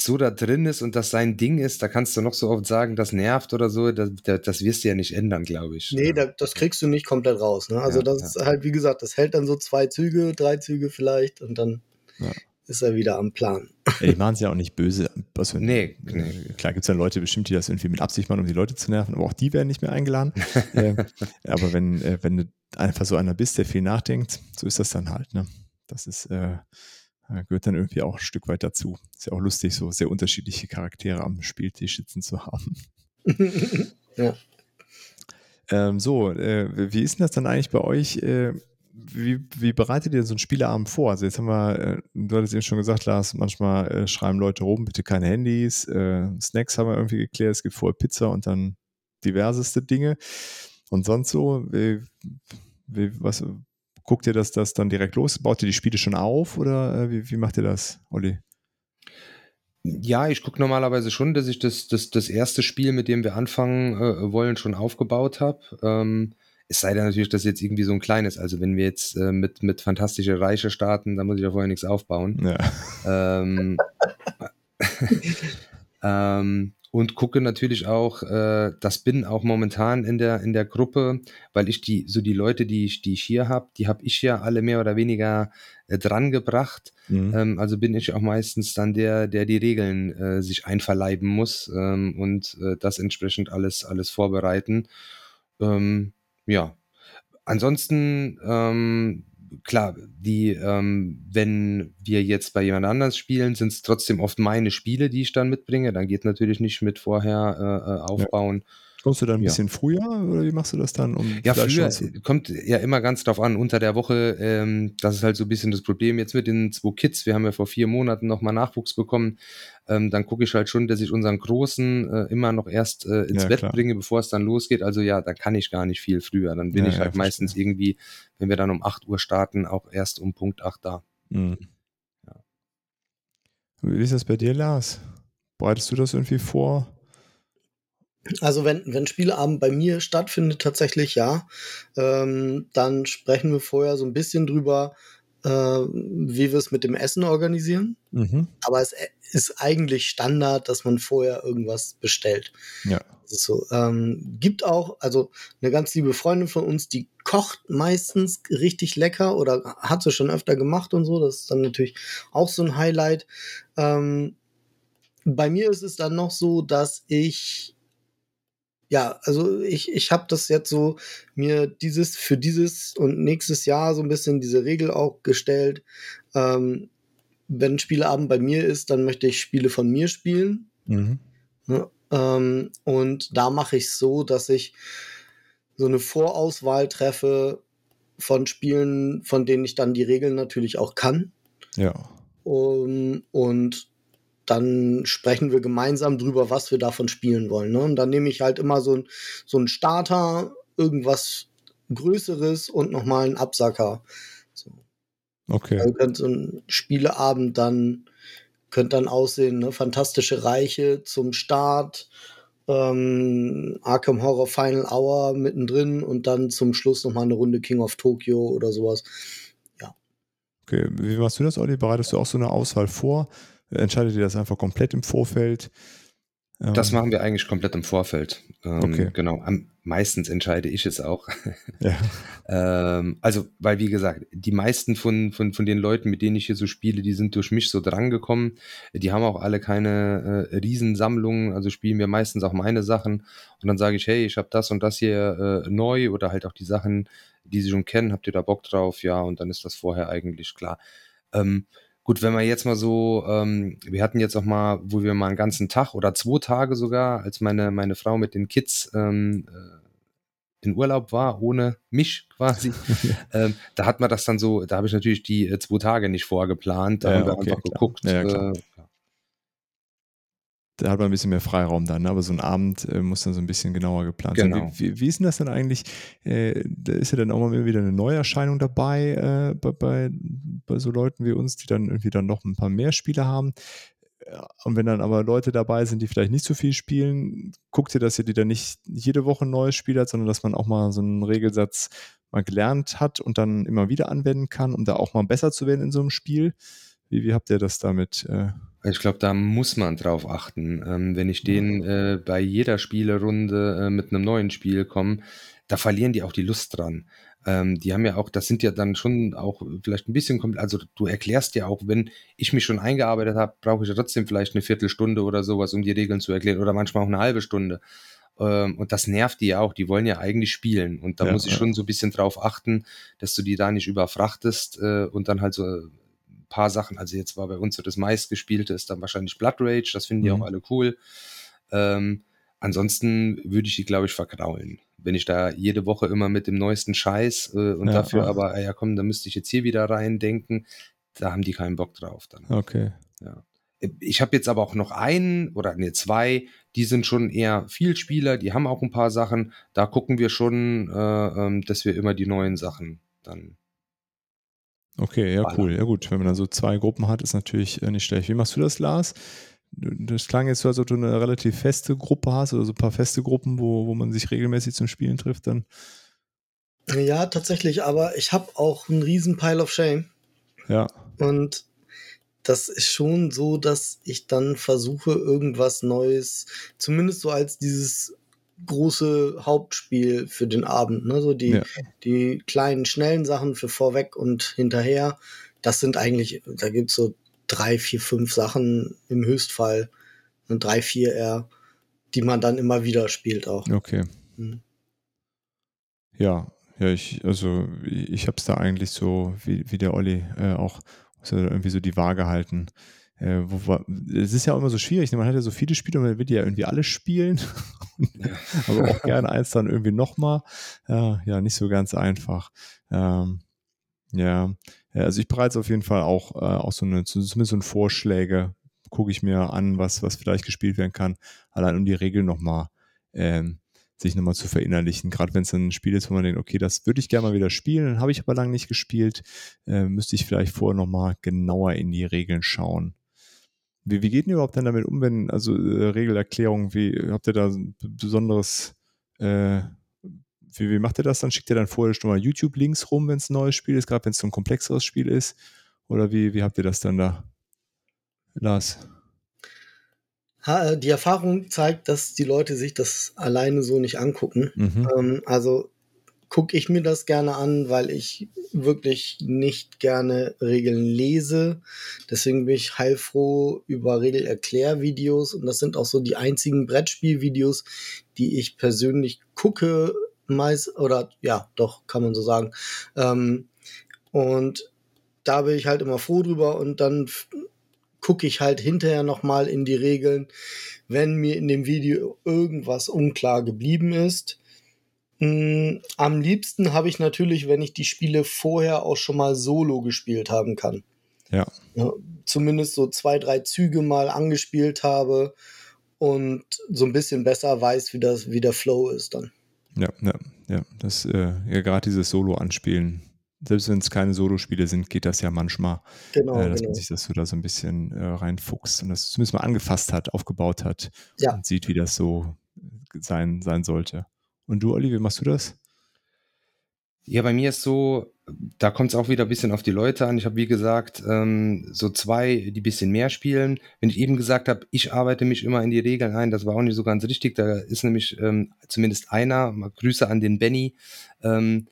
so da drin ist und das sein Ding ist, da kannst du noch so oft sagen, das nervt oder so, das, das wirst du ja nicht ändern, glaube ich. Nee, da, das kriegst du nicht komplett raus. Ne? Also ja, das ja. ist halt, wie gesagt, das hält dann so zwei Züge, drei Züge vielleicht und dann ja. Ist er wieder am Plan. Ja, die machen es ja auch nicht böse. Also, nee, nee. Klar gibt es ja Leute bestimmt, die das irgendwie mit Absicht machen, um die Leute zu nerven, aber auch die werden nicht mehr eingeladen. *laughs* äh, aber wenn, äh, wenn du einfach so einer bist, der viel nachdenkt, so ist das dann halt. Ne? Das ist... Äh, gehört dann irgendwie auch ein Stück weit dazu. Ist ja auch lustig, so sehr unterschiedliche Charaktere am Spieltisch sitzen zu haben. *laughs* ja. Ähm, so, äh, wie ist denn das dann eigentlich bei euch? Äh, wie, wie, bereitet ihr so einen Spieleabend vor? Also jetzt haben wir, äh, du hattest eben schon gesagt, Lars, manchmal äh, schreiben Leute rum, bitte keine Handys, äh, Snacks haben wir irgendwie geklärt, es gibt vorher Pizza und dann diverseste Dinge. Und sonst so, wie, wie, was, Guckt ihr das, das dann direkt los? Baut ihr die Spiele schon auf oder äh, wie, wie macht ihr das, Olli? Ja, ich gucke normalerweise schon, dass ich das, das, das erste Spiel, mit dem wir anfangen äh, wollen, schon aufgebaut habe. Ähm, es sei denn natürlich, dass jetzt irgendwie so ein kleines, also wenn wir jetzt äh, mit, mit Fantastische Reiche starten, dann muss ich ja vorher nichts aufbauen. Ja. Ähm, *laughs* ähm, und gucke natürlich auch, äh, das bin auch momentan in der in der Gruppe, weil ich die so die Leute, die ich die ich hier habe, die habe ich ja alle mehr oder weniger äh, dran gebracht. Mhm. Ähm, also bin ich auch meistens dann der, der die Regeln äh, sich einverleiben muss ähm, und äh, das entsprechend alles alles vorbereiten. Ähm, ja, ansonsten ähm, klar, die, ähm, wenn wir jetzt bei jemand anders spielen, sind es trotzdem oft meine Spiele, die ich dann mitbringe. Dann geht natürlich nicht mit vorher äh, äh aufbauen. Ja. Kommst du dann ein ja. bisschen früher oder wie machst du das dann? Um ja, früher kommt ja immer ganz drauf an. Unter der Woche, ähm, das ist halt so ein bisschen das Problem jetzt mit den zwei Kids. Wir haben ja vor vier Monaten nochmal Nachwuchs bekommen. Ähm, dann gucke ich halt schon, dass ich unseren Großen äh, immer noch erst äh, ins ja, Bett klar. bringe, bevor es dann losgeht. Also ja, da kann ich gar nicht viel früher. Dann bin ja, ich halt meistens irgendwie, wenn wir dann um 8 Uhr starten, auch erst um Punkt 8 da. Mhm. Wie ist das bei dir, Lars? Bereitest du das irgendwie vor? Also wenn, wenn Spieleabend bei mir stattfindet, tatsächlich ja, ähm, dann sprechen wir vorher so ein bisschen drüber, äh, wie wir es mit dem Essen organisieren. Mhm. Aber es ist eigentlich Standard, dass man vorher irgendwas bestellt. Ja. So, ähm, gibt auch, also eine ganz liebe Freundin von uns, die kocht meistens richtig lecker oder hat sie schon öfter gemacht und so. Das ist dann natürlich auch so ein Highlight. Ähm, bei mir ist es dann noch so, dass ich ja, also ich, ich habe das jetzt so mir dieses für dieses und nächstes Jahr so ein bisschen diese Regel auch gestellt. Ähm, wenn Spieleabend bei mir ist, dann möchte ich Spiele von mir spielen. Mhm. Ja, ähm, und da mache ich es so, dass ich so eine Vorauswahl treffe von Spielen, von denen ich dann die Regeln natürlich auch kann. Ja. Um, und dann sprechen wir gemeinsam drüber, was wir davon spielen wollen. Ne? Und dann nehme ich halt immer so, ein, so einen Starter, irgendwas Größeres und nochmal einen Absacker. So. Okay. Also könnte so ein Spieleabend dann könnte dann aussehen, ne? Fantastische Reiche zum Start, ähm, Arkham Horror Final Hour mittendrin und dann zum Schluss nochmal eine Runde King of Tokyo oder sowas. Ja. Okay, wie machst du das, Olli? Bereitest du auch so eine Auswahl vor? Entscheidet ihr das einfach komplett im Vorfeld? Das ähm, machen wir eigentlich komplett im Vorfeld. Ähm, okay. Genau. Am, meistens entscheide ich es auch. *laughs* Ja. ähm, also, weil wie gesagt, die meisten von, von, von den Leuten, mit denen ich hier so spiele, die sind durch mich so drangekommen. Die haben auch alle keine äh, Riesensammlungen, also spielen wir meistens auch meine Sachen. Und dann sage ich, hey, ich habe das und das hier äh, neu oder halt auch die Sachen, die sie schon kennen, habt ihr da Bock drauf? Ja, und dann ist das vorher eigentlich klar. Ähm, Gut, wenn wir jetzt mal so, ähm, wir hatten jetzt auch mal, wo wir mal einen ganzen Tag oder zwei Tage sogar, als meine, meine Frau mit den Kids ähm, äh, in Urlaub war, ohne mich quasi, *laughs* ähm, da hat man das dann so, da habe ich natürlich die äh, zwei Tage nicht vorgeplant, da ja, haben wir okay, einfach klar. geguckt. Ja, äh, da hat man ein bisschen mehr Freiraum dann, ne? aber so ein Abend äh, muss dann so ein bisschen genauer geplant Genau. sein. Wie, wie, wie ist denn das denn eigentlich? Äh, da ist ja dann auch mal wieder eine Neuerscheinung dabei äh, bei, bei, bei so Leuten wie uns, die dann irgendwie dann noch ein paar mehr Spiele haben. Ja, Und wenn dann aber Leute dabei sind, die vielleicht nicht so viel spielen, guckt ihr, dass ihr die dann nicht jede Woche ein neues Spiel hat, sondern dass man auch mal so einen Regelsatz mal gelernt hat und dann immer wieder anwenden kann, um da auch mal besser zu werden in so einem Spiel. Wie, wie habt ihr das damit? Äh, Ich glaube, da muss man drauf achten. Ähm, wenn ich denen äh, bei jeder Spielerunde äh, mit einem neuen Spiel komme, da verlieren die auch die Lust dran. Ähm, die haben ja auch, das sind ja dann schon auch vielleicht ein bisschen, also du erklärst ja auch, wenn ich mich schon eingearbeitet habe, brauche ich ja trotzdem vielleicht eine Viertelstunde oder sowas, um die Regeln zu erklären oder manchmal auch eine halbe Stunde. Ähm, und das nervt die ja auch, die wollen ja eigentlich spielen. Und da Ja, muss ich ja. schon so ein bisschen drauf achten, dass du die da nicht überfrachtest äh, und dann halt so paar Sachen, also jetzt war bei uns so das meistgespielte ist dann wahrscheinlich Blood Rage, das finden die Mhm. auch alle cool. Ähm, ansonsten würde ich die, glaube ich, vergraulen. Wenn ich da jede Woche immer mit dem neuesten Scheiß äh, und Ja, dafür ja. aber, ah ja komm, da müsste ich jetzt hier wieder reindenken, da haben die keinen Bock drauf dann. okay. Ich habe jetzt aber auch noch einen oder nee, zwei, die sind schon eher Vielspieler, die haben auch ein paar Sachen. Da gucken wir schon, äh, ähm, dass wir immer die neuen Sachen dann. Okay, ja, cool. Ja, gut. Wenn man dann so zwei Gruppen hat, ist natürlich äh, nicht schlecht. Wie machst du das, Lars? Das klang jetzt so, als ob du eine relativ feste Gruppe hast oder so ein paar feste Gruppen, wo, wo man sich regelmäßig zum Spielen trifft. Dann, Ja, tatsächlich, aber ich habe auch einen riesen Pile of Shame. ja, Und das ist schon so, dass ich dann versuche, irgendwas Neues, zumindest so als dieses große Hauptspiel für den Abend, ne? So die, Ja. die kleinen, schnellen Sachen für vorweg und hinterher. Das sind eigentlich, da gibt's so drei, vier, fünf Sachen im Höchstfall. Und drei, vier eher, die man dann immer wieder spielt auch. okay. Mhm. Ja, ja, ich, also ich, habe es da eigentlich so, wie, wie der Olli äh, auch, irgendwie so die Waage halten. Äh, wo, es ist ja auch immer so schwierig, ne? man hat ja so viele Spiele und man will die ja irgendwie alle spielen, *laughs* aber auch gerne eins dann irgendwie nochmal. Ja, ja, nicht so ganz einfach. Ähm, ja, Ja, also ich bereite auf jeden Fall auch, äh, auch so eine, zumindest so ein Vorschläge, gucke ich mir an, was, was vielleicht gespielt werden kann, allein um die Regeln nochmal ähm, sich nochmal zu verinnerlichen. Gerade wenn es dann ein Spiel ist, wo man denkt, okay, das würde ich gerne mal wieder spielen, habe ich aber lange nicht gespielt, äh, müsste ich vielleicht vorher nochmal genauer in die Regeln schauen. Wie, wie geht denn überhaupt dann damit um, wenn, also äh, Regelerklärung, wie habt ihr da ein besonderes, äh, wie, wie macht ihr das dann? Schickt ihr dann vorher schon mal YouTube-Links rum, wenn es ein neues Spiel ist, gerade wenn es so ein komplexeres Spiel ist? Oder wie, wie habt ihr das dann da? Lars? Ha, äh, Die Erfahrung zeigt, dass die Leute sich das alleine so nicht angucken. Mhm. Ähm, also gucke ich mir das gerne an, weil ich wirklich nicht gerne Regeln lese. Deswegen bin ich heilfroh über Regelerklärvideos und das sind auch so die einzigen Brettspielvideos, die ich persönlich gucke, meist oder ja, doch kann man so sagen. Ähm, und da bin ich halt immer froh drüber und dann gucke ich halt hinterher noch mal in die Regeln, wenn mir in dem Video irgendwas unklar geblieben ist am liebsten habe ich natürlich, wenn ich die Spiele vorher auch schon mal solo gespielt haben kann. Ja. ja. Zumindest so zwei, drei Züge mal angespielt habe und so ein bisschen besser weiß, wie, das, wie der Flow ist dann. Ja, ja, ja. Das, äh, ja, gerade dieses Solo-Anspielen. Selbst wenn es keine Solo-Spiele sind, geht das ja manchmal, genau, äh, dass genau. man sich das so da so ein bisschen äh, reinfuchst und das zumindest mal angefasst hat, aufgebaut hat ja. und sieht, wie das so sein, sein sollte. Und du, Olli, wie machst du das? Ja, bei mir ist so, da kommt es auch wieder ein bisschen auf die Leute an. Ich habe, wie gesagt, ähm, so zwei, die ein bisschen mehr spielen. Wenn ich eben gesagt habe, ich arbeite mich immer in die Regeln ein, das war auch nicht so ganz richtig. Da ist nämlich ähm, zumindest einer, mal Grüße an den Benny, ähm,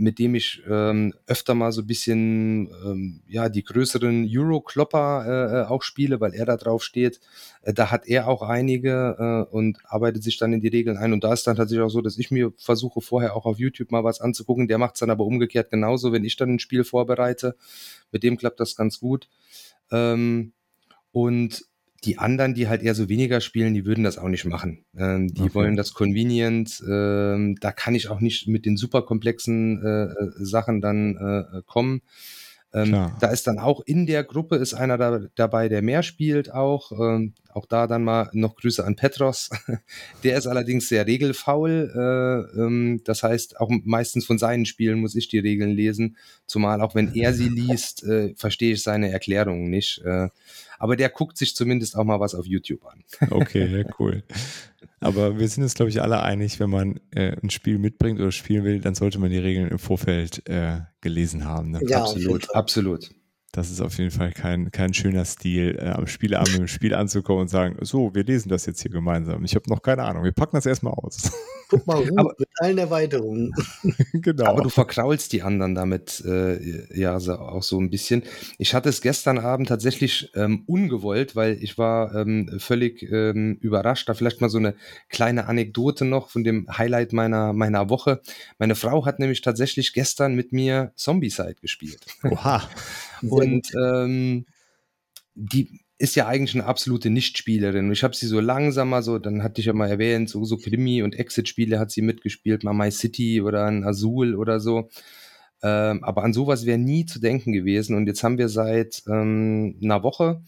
mit dem ich ähm, öfter mal so ein bisschen ähm, ja die größeren Euro-Klopper äh, äh, auch spiele, weil er da drauf steht. Äh, da hat er auch einige äh, und arbeitet sich dann in die Regeln ein. Und da ist dann tatsächlich auch so, dass ich mir versuche, vorher auch auf YouTube mal was anzugucken. Der macht es dann aber umgekehrt genauso, wenn ich dann ein Spiel vorbereite. Mit dem klappt das ganz gut. Ähm, und die anderen, die halt eher so weniger spielen, die würden das auch nicht machen. Ähm, die okay. wollen das convenient. Ähm, da kann ich auch nicht mit den super komplexen äh, äh Sachen dann äh, kommen. Ähm, da ist dann auch in der Gruppe ist einer da, dabei, der mehr spielt auch. Auch da dann mal noch Grüße an Petros. *laughs* der ist allerdings sehr regelfaul. Äh, ähm, das heißt, auch meistens von seinen Spielen muss ich die Regeln lesen. Zumal auch wenn er sie *laughs* liest, äh, verstehe ich seine Erklärungen nicht. Äh, aber der guckt sich zumindest auch mal was auf YouTube an. *laughs* okay, ja, cool. Aber wir sind uns, glaube ich, alle einig, wenn man äh, ein Spiel mitbringt oder spielen will, dann sollte man die Regeln im Vorfeld äh, gelesen haben. Ne? Ja, absolut, absolut. Das ist auf jeden Fall kein, kein schöner Stil, äh, am Spieleabend mit dem Spiel anzukommen und sagen, so, wir lesen das jetzt hier gemeinsam. Ich habe noch keine Ahnung, wir packen das erstmal aus. Guck mal, *laughs* Ruhe aber, mit allen Erweiterungen. *laughs* genau. Aber du verkraulst die anderen damit äh, ja so, auch so ein bisschen. Ich hatte es gestern Abend tatsächlich ähm, ungewollt, weil ich war ähm, völlig ähm, überrascht. Da vielleicht mal so eine kleine Anekdote noch von dem Highlight meiner, meiner Woche. Meine Frau hat nämlich tatsächlich gestern mit mir Zombie-Side gespielt. Oha. *laughs* Und ähm, die ist ja eigentlich eine absolute Nichtspielerin. Ich habe sie so langsamer, so, dann hatte ich ja mal erwähnt, so, so Krimi- und Exit-Spiele hat sie mitgespielt, mal My City oder ein Azul oder so. Ähm, aber an sowas wäre nie zu denken gewesen. Und jetzt haben wir seit ähm, einer Woche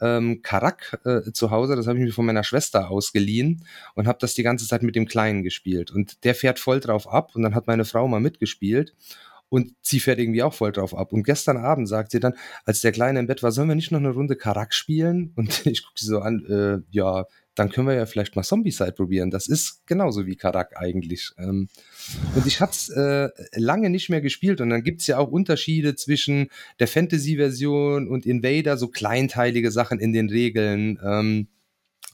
ähm, Karak äh, zu Hause, das habe ich mir von meiner Schwester ausgeliehen und habe das die ganze Zeit mit dem Kleinen gespielt. Und der fährt voll drauf ab und dann hat meine Frau mal mitgespielt und sie fährt irgendwie auch voll drauf ab. Und gestern Abend sagt sie dann, als der Kleine im Bett war, sollen wir nicht noch eine Runde Karak spielen? Und *laughs* ich gucke sie so an, äh, ja, dann können wir ja vielleicht mal Zombie-Side probieren. Das ist genauso wie Karak eigentlich. Ähm, und ich es äh, lange nicht mehr gespielt. Und dann gibt es ja auch Unterschiede zwischen der Fantasy-Version und Invader, so kleinteilige Sachen in den Regeln. Ähm,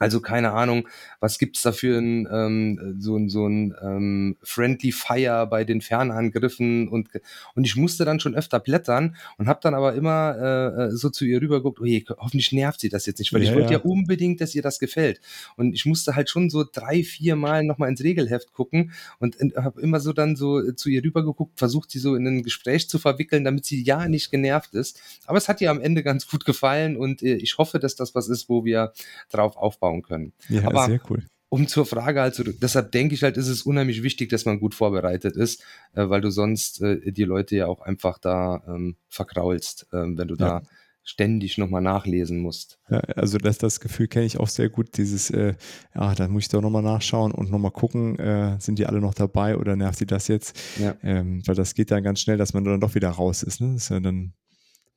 also keine Ahnung, was gibt's da für ein, ähm, so, ein so ein ähm, Friendly Fire bei den Fernangriffen und, und ich musste dann schon öfter blättern und habe dann aber immer äh, äh so zu ihr rübergeguckt, oh je, hoffentlich nervt sie das jetzt nicht, weil ja, ich wollte ja. ja. unbedingt, dass ihr das gefällt. Und ich musste halt schon so drei, vier Mal nochmal ins Regelheft gucken und, und habe immer so dann so zu ihr rübergeguckt, versucht sie so in ein Gespräch zu verwickeln, damit sie ja nicht genervt ist. Aber es hat ihr am Ende ganz gut gefallen und äh, ich hoffe, dass das was ist, wo wir drauf aufbauen aufbauen können. Ja, Aber sehr cool. Um zur Frage also, deshalb denke ich halt, ist es unheimlich wichtig, dass man gut vorbereitet ist, äh, weil du sonst äh, die Leute ja auch einfach da ähm, verkraulst, äh, wenn du ja. da ständig nochmal nachlesen musst. Ja, also das, das Gefühl kenne ich auch sehr gut, dieses, äh, ja, da muss ich doch nochmal nachschauen und nochmal gucken, äh, sind die alle noch dabei oder nervt sie das jetzt? Ja. Ähm, weil das geht dann ganz schnell, dass man dann doch wieder raus ist. Ne? Das ist ja dann,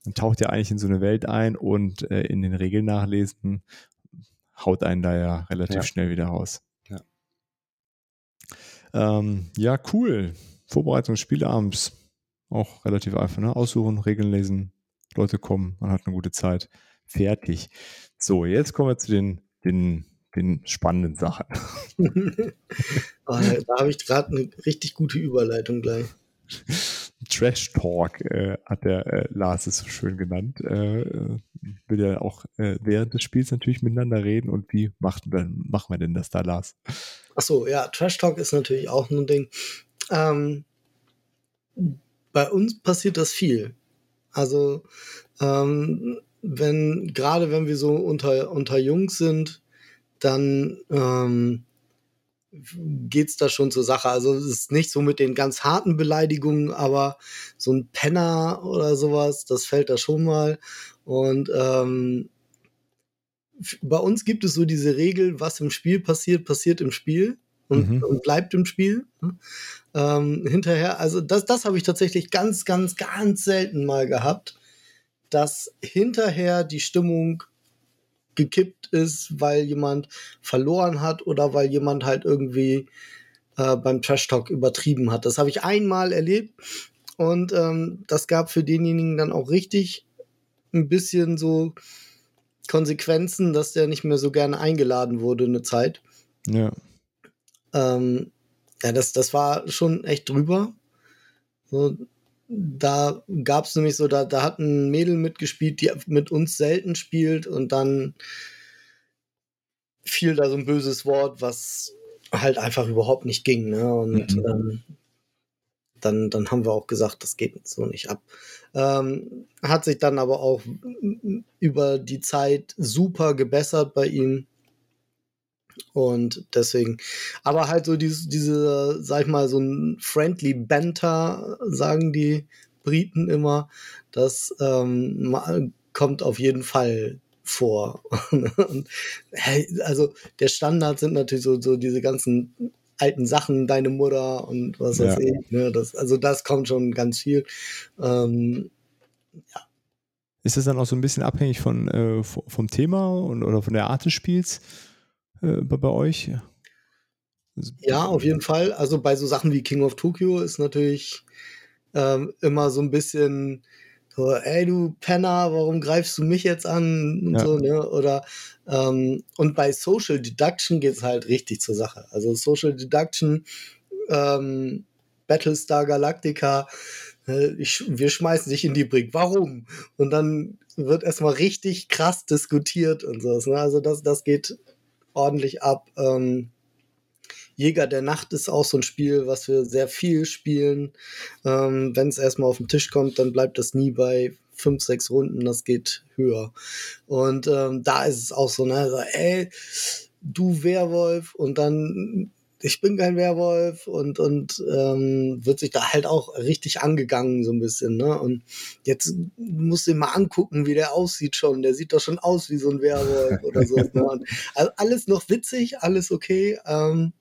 man taucht ja eigentlich in so eine Welt ein und äh, in den Regeln nachlesen haut einen da ja relativ ja. schnell wieder raus. Ja. Ähm, ja, cool. Vorbereitung Spieleabends. Auch relativ einfach, ne? Aussuchen, Regeln lesen, Leute kommen, man hat eine gute Zeit. Fertig. So, jetzt kommen wir zu den, den, den spannenden Sachen. *laughs* oh, da habe ich gerade eine richtig gute Überleitung gleich. *laughs* Trash Talk äh, hat der äh, Lars es so schön genannt. Äh, äh, will ja auch äh, während des Spiels natürlich miteinander reden und wie macht, machen wir denn das da, Lars? Achso, ja, Trash Talk ist natürlich auch ein Ding. Ähm, bei uns passiert das viel. Also, ähm, wenn, gerade wenn wir so unter, unter Jungs sind, dann ähm, geht's da schon zur Sache. Also es ist nicht so mit den ganz harten Beleidigungen, aber so ein Penner oder sowas, das fällt da schon mal. Und ähm, bei uns gibt es so diese Regel, was im Spiel passiert, passiert im Spiel und, mhm. und bleibt im Spiel. Ähm, hinterher, also das, das habe ich tatsächlich ganz, ganz, ganz selten mal gehabt, dass hinterher die Stimmung gekippt ist, weil jemand verloren hat oder weil jemand halt irgendwie äh, beim Trash Talk übertrieben hat. Das habe ich einmal erlebt und ähm, das gab für denjenigen dann auch richtig ein bisschen so Konsequenzen, dass der nicht mehr so gerne eingeladen wurde eine Zeit. Ja. Ähm, ja, das, das war schon echt drüber. So, da gab es nämlich so, da, da hat ein Mädel mitgespielt, die mit uns selten spielt und dann fiel da so ein böses Wort, was halt einfach überhaupt nicht ging. Ne? Und mhm. ähm, dann, dann haben wir auch gesagt, das geht so nicht ab. Ähm, hat sich dann aber auch über die Zeit super gebessert bei ihm. Und deswegen, aber halt so diese, diese, sag ich mal, so ein friendly Banter, sagen die Briten immer, das ähm, kommt auf jeden Fall vor. *laughs* Und, also der Standard sind natürlich so, so diese ganzen alten Sachen, deine Mutter und was weiß ja. ich. Ne? Das, also das kommt schon ganz viel. Ähm, ja. Ist das dann auch so ein bisschen abhängig von, äh, vom Thema und, oder von der Art des Spiels äh, bei, bei euch? Ja, auf jeden Fall. Also bei so Sachen wie King of Tokyo ist natürlich ähm, immer so ein bisschen so, ey du Penner, warum greifst du mich jetzt an und ja. so, ne? Oder ähm, und bei Social Deduction geht es halt richtig zur Sache. Also Social Deduction, ähm, Battlestar Galactica, äh, ich, wir schmeißen dich in die Brick. Warum? Und dann wird erstmal richtig krass diskutiert und so. Ne? Also das, das geht ordentlich ab. Ähm, Jäger der Nacht ist auch so ein Spiel, was wir sehr viel spielen. Ähm, Wenn es erstmal auf den Tisch kommt, dann bleibt das nie bei fünf, sechs Runden, das geht höher. Und ähm, da ist es auch so, ne, also, ey, du Werwolf und dann ich bin kein Werwolf und, und ähm, wird sich da halt auch richtig angegangen, so ein bisschen. Ne? Und jetzt musst du dir mal angucken, wie der aussieht schon. Der sieht doch schon aus wie so ein Werwolf oder so. ne? *laughs* also alles noch witzig, alles okay. Ähm,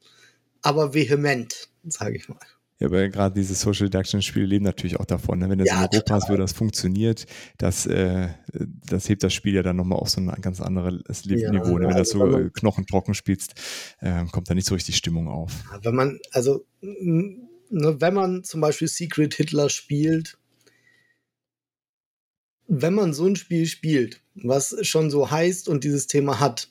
aber vehement, sage ich mal. Ja, aber gerade diese Social Deduction Spiele leben natürlich auch davon. Ne? Wenn das ja, in Europa ist, wo das funktioniert, das, äh, das hebt das Spiel ja dann nochmal auf so ein ganz anderes Niveau. Ja, ne? Wenn du das so man, knochentrocken spielst, äh, kommt da nicht so richtig Stimmung auf. Wenn man, also, ne, wenn man zum Beispiel Secret Hitler spielt, wenn man so ein Spiel spielt, was schon so heißt und dieses Thema hat,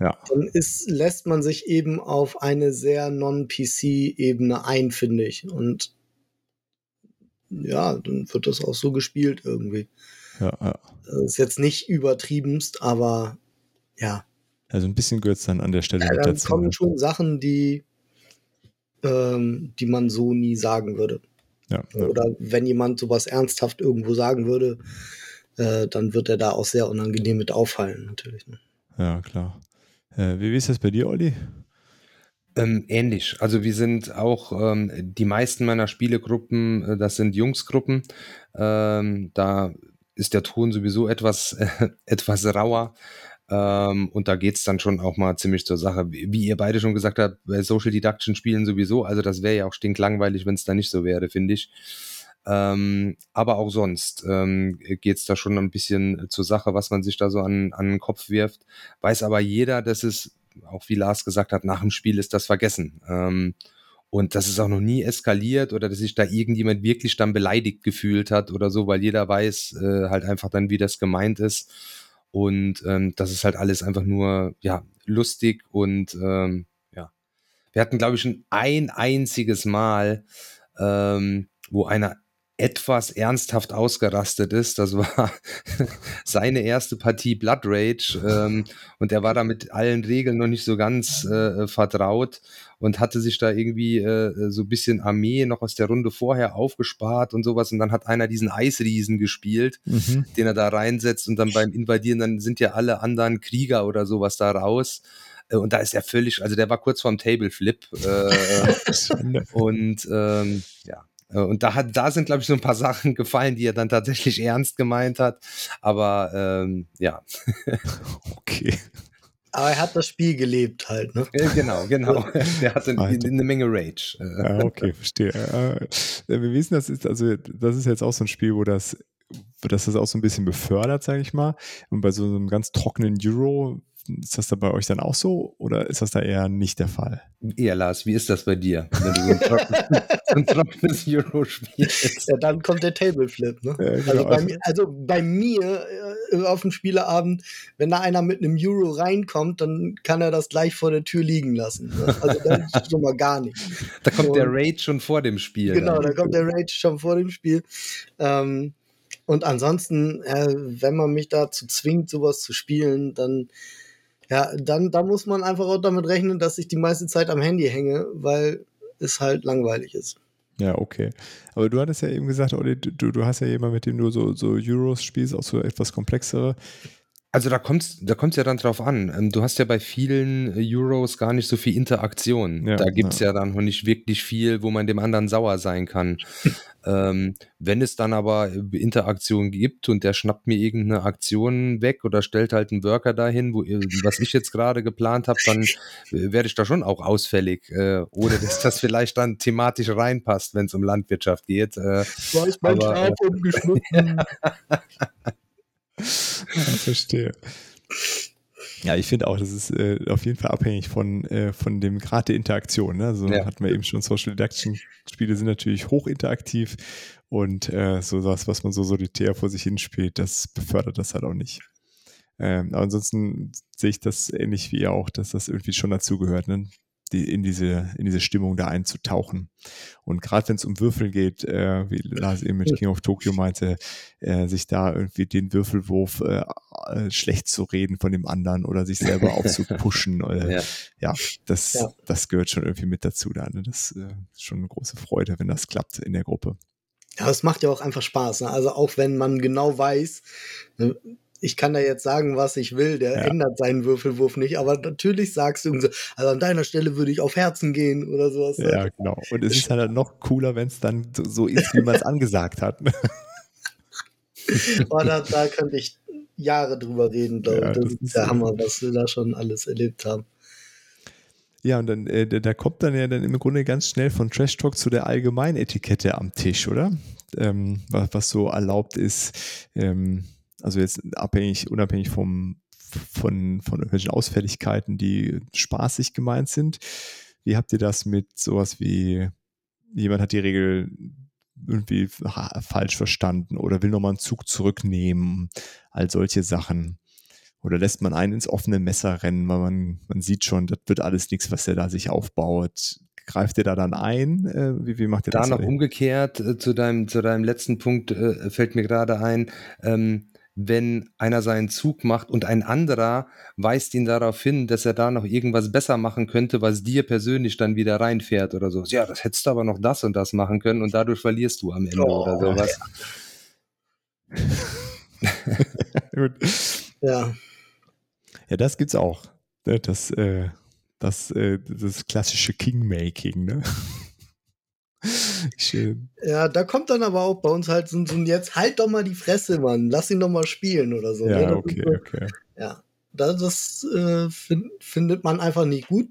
ja. dann ist, lässt man sich eben auf eine sehr non-PC-Ebene ein, finde ich. Und ja, dann wird das auch so gespielt irgendwie. Ja, ja. Das ist jetzt nicht übertriebenst, aber ja. Also ein bisschen gehört es dann an der Stelle ja, mit dazu. kommen ne? schon Sachen, die, ähm, die man so nie sagen würde. Ja, ja. Oder wenn jemand sowas ernsthaft irgendwo sagen würde, äh, dann wird er da auch sehr unangenehm mit auffallen, natürlich. Ne? Ja, klar. Äh, wie, ist das bei dir, Olli? Ähm, ähnlich. Also wir sind auch, ähm, die meisten meiner Spielegruppen, äh, das sind Jungsgruppen. Ähm, da ist der Ton sowieso etwas, äh, *laughs* etwas rauer. Ähm, und da geht es dann schon auch mal ziemlich zur Sache. Wie, wie ihr beide schon gesagt habt, bei Social Deduction Spielen sowieso. Also das wäre ja auch stinklangweilig, wenn es da nicht so wäre, finde ich. Ähm, aber auch sonst ähm, geht es da schon ein bisschen zur Sache, was man sich da so an, an den Kopf wirft. Weiß aber jeder, dass es, auch wie Lars gesagt hat, nach dem Spiel ist das vergessen. Ähm, und dass es auch noch nie eskaliert oder dass sich da irgendjemand wirklich dann beleidigt gefühlt hat oder so, weil jeder weiß äh, halt einfach dann, wie das gemeint ist. Und ähm, das ist halt alles einfach nur, ja, lustig und ähm, ja. Wir hatten, glaube ich, schon ein einziges Mal, ähm, wo einer etwas ernsthaft ausgerastet ist. Das war *laughs* seine erste Partie Blood Rage ähm, und er war da mit allen Regeln noch nicht so ganz äh, vertraut und hatte sich da irgendwie äh, so ein bisschen Armee noch aus der Runde vorher aufgespart und sowas und dann hat einer diesen Eisriesen gespielt, mhm. den er da reinsetzt und dann beim Invadieren, dann sind ja alle anderen Krieger oder sowas da raus Äh, und da ist er völlig, also der war kurz vorm Table Flip. Äh, *laughs* und ähm, ja, und da hat, da sind, glaube ich, so ein paar Sachen gefallen, die er dann tatsächlich ernst gemeint hat. Aber ähm, ja. *laughs* okay. Aber er hat das Spiel gelebt halt, ne? Genau, genau. Der *laughs* *laughs* hatte eine, eine Menge Rage. Ja, okay, verstehe. Wir wissen, das ist, also das ist jetzt auch so ein Spiel, wo das dass das auch so ein bisschen befördert, sage ich mal. Und bei so einem ganz trockenen Euro ist das da bei euch dann auch so oder ist das da eher nicht der Fall? Ja, Lars, wie ist das bei dir, wenn du so ein, trocken, *laughs* ein trockenes Euro spielst? Ja, dann kommt der Tableflip. Ne? Ja, genau. also, bei mir, also, bei mir, äh, auf dem Spieleabend, wenn da einer mit einem Euro reinkommt, dann kann er das gleich vor der Tür liegen lassen. Ne? Also dann ist *laughs* schon mal gar nicht. Da kommt Und, der Rage schon vor dem Spiel. Genau, dann. da kommt der Rage schon vor dem Spiel. Ähm, und ansonsten, äh, wenn man mich dazu zwingt, sowas zu spielen, dann ja, dann da muss man einfach auch damit rechnen, dass ich die meiste Zeit am Handy hänge, weil es halt langweilig ist. Ja, okay. Aber du hattest ja eben gesagt, Olli, du, du hast ja jemanden, mit dem du so, so Euros spielst, auch so etwas komplexere. Also da kommt es da kommt's ja dann drauf an. Ähm, du hast ja bei vielen Euros gar nicht so viel Interaktion. Ja, da gibt es ja. ja. dann noch nicht wirklich viel, wo man dem anderen sauer sein kann. *laughs* ähm, wenn es dann aber Interaktion gibt und der schnappt mir irgendeine Aktion weg oder stellt halt einen Worker dahin, wo, was ich jetzt gerade geplant habe, dann werde ich da schon auch ausfällig, äh, ohne dass das vielleicht dann thematisch reinpasst, wenn es um Landwirtschaft geht. Äh, War ich mein aber, Schaf *laughs* äh, umgeschnitten? *laughs* ja, verstehe. Ja, ich finde auch, das ist äh, auf jeden Fall abhängig von, äh, von dem Grad der Interaktion. Ne? Also ja. hatten wir eben schon Social Deduction Spiele sind natürlich hochinteraktiv und äh, so was, was man so solitär vor sich hinspielt, das befördert das halt auch nicht. Ähm, aber ansonsten sehe ich das ähnlich wie ihr auch, dass das irgendwie schon dazugehört. Ne? Die, in, diese, in diese Stimmung da einzutauchen. Und gerade wenn es um Würfel geht, äh, wie Lars eben mit King of Tokyo meinte, äh, sich da irgendwie den Würfelwurf äh, äh schlecht zu reden von dem anderen oder sich selber *laughs* aufzupushen. Oder, ja. ja, das, ja. das gehört schon irgendwie mit dazu. Da, ne? Das äh, ist schon eine große Freude, wenn das klappt in der Gruppe. Ja, es macht ja auch einfach Spaß. Ne? Also auch wenn man genau weiß, ne, ich kann da jetzt sagen, was ich will, der ja. ändert seinen Würfelwurf nicht, aber natürlich sagst du, also an deiner Stelle würde ich auf Herzen gehen oder sowas. Ja, genau. Und es ist halt noch cooler, wenn es dann so ist, wie man es *laughs* angesagt hat. *laughs* oh, da, da könnte ich Jahre drüber reden, glaube ich. Ja, das, das, ist der Hammer, was wir da schon alles erlebt haben. Ja, und dann, äh, da kommt dann ja dann im Grunde ganz schnell von Trash Talk zu der Allgemeinetikette am Tisch, oder? Ähm, was, was, so erlaubt ist. Ähm, also jetzt abhängig, unabhängig vom, von, von irgendwelchen Ausfälligkeiten, die spaßig gemeint sind. Wie habt ihr das mit sowas wie, jemand hat die Regel irgendwie falsch verstanden oder will nochmal einen Zug zurücknehmen, all solche Sachen. Oder lässt man einen ins offene Messer rennen, weil man, man sieht schon, das wird alles nichts, was er da sich aufbaut. Greift ihr da dann ein? Äh, wie, wie macht ihr da das? Da noch umgekehrt äh, zu, deinem, zu deinem letzten Punkt äh, fällt mir gerade ein. Ähm, wenn einer seinen Zug macht und ein anderer weist ihn darauf hin, dass er da noch irgendwas besser machen könnte, was dir persönlich dann wieder reinfährt oder so. Ja, das hättest du aber noch das und das machen können und dadurch verlierst du am Ende oh, oder sowas. Ja. *laughs* ja. Ja, das gibt's auch. Ne, das, äh, das, äh, das klassische Kingmaking, ne? *laughs* Schön. Ja, da kommt dann aber auch bei uns halt so, so jetzt halt doch mal die Fresse, Mann. Lass ihn doch mal spielen oder so. Ja, ne? okay, so, okay. Ja, das äh, find, findet man einfach nicht gut.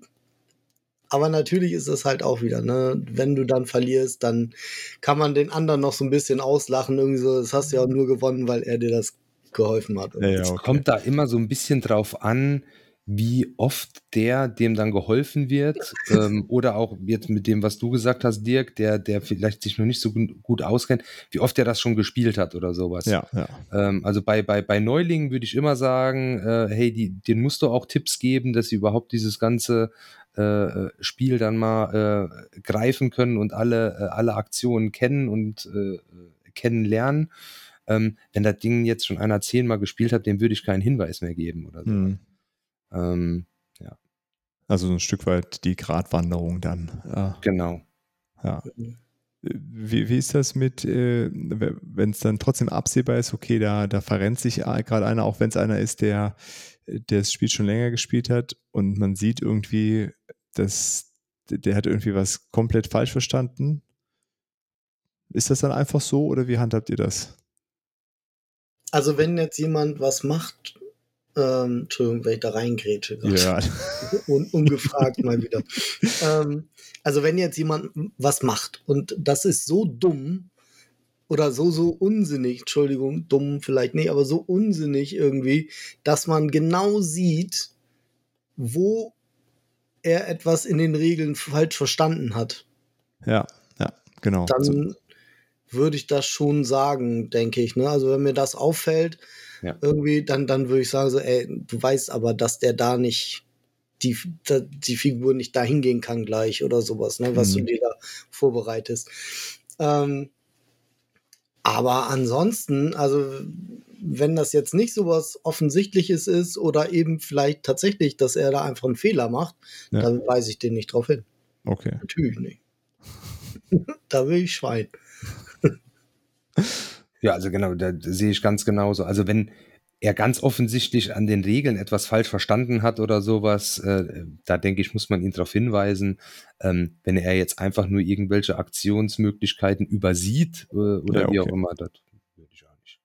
Aber natürlich ist es halt auch wieder, ne, wenn du dann verlierst, dann kann man den anderen noch so ein bisschen auslachen. Irgendwie so, das hast du ja auch nur gewonnen, weil er dir das geholfen hat. Ja, ja, okay. Es kommt da immer so ein bisschen drauf an, wie oft der, dem dann geholfen wird, *laughs* ähm, oder auch jetzt mit dem, was du gesagt hast, Dirk, der, der vielleicht sich noch nicht so gut auskennt, wie oft der das schon gespielt hat oder sowas. Ja, ja. Ähm, also bei, bei, bei Neulingen würde ich immer sagen, äh, hey, die, den musst du auch Tipps geben, dass sie überhaupt dieses ganze äh, Spiel dann mal äh, greifen können und alle, äh, alle Aktionen kennen und äh, kennenlernen. Ähm, wenn das Ding jetzt schon einer zehnmal gespielt hat, dem würde ich keinen Hinweis mehr geben oder so. Hm. Ähm, ja. Also ein Stück weit die Gratwanderung dann. Ja. Genau. Ja. wie, wie ist das mit, äh, wenn es dann trotzdem absehbar ist, okay, da, da verrennt sich gerade einer, auch wenn es einer ist, der, der das Spiel schon länger gespielt hat und man sieht irgendwie, dass der hat irgendwie was komplett falsch verstanden. Ist das dann einfach so oder wie handhabt ihr das? Also wenn jetzt jemand was macht, ähm, Entschuldigung, wenn ich da reingrätsche. Ja. *laughs* Un, ungefragt mal wieder. Ähm, also wenn jetzt jemand was macht und das ist so dumm oder so, so unsinnig, Entschuldigung, dumm vielleicht nicht, aber so unsinnig irgendwie, dass man genau sieht, wo er etwas in den Regeln falsch verstanden hat. Ja, ja, genau. Dann würde ich das schon sagen, denke ich. Ne? Also wenn mir das auffällt, ja. irgendwie, dann, dann würde ich sagen, so, ey, du weißt aber, dass der da nicht die, die Figur nicht dahin gehen kann gleich oder sowas, ne, was mhm. du dir da vorbereitest. Ähm, aber ansonsten, also wenn das jetzt nicht so was Offensichtliches ist oder eben vielleicht tatsächlich, dass er da einfach einen Fehler macht, ja. dann weise ich den nicht drauf hin. Okay. Natürlich nicht. *laughs* da will ich Schwein. *laughs* Ja, also genau, da sehe ich ganz genauso. Also wenn er ganz offensichtlich an den Regeln etwas falsch verstanden hat oder sowas, äh, da denke ich, muss man ihn darauf hinweisen. Ähm, wenn er jetzt einfach nur irgendwelche Aktionsmöglichkeiten übersieht äh, oder ja, okay. wie auch immer, das würde ich auch nicht.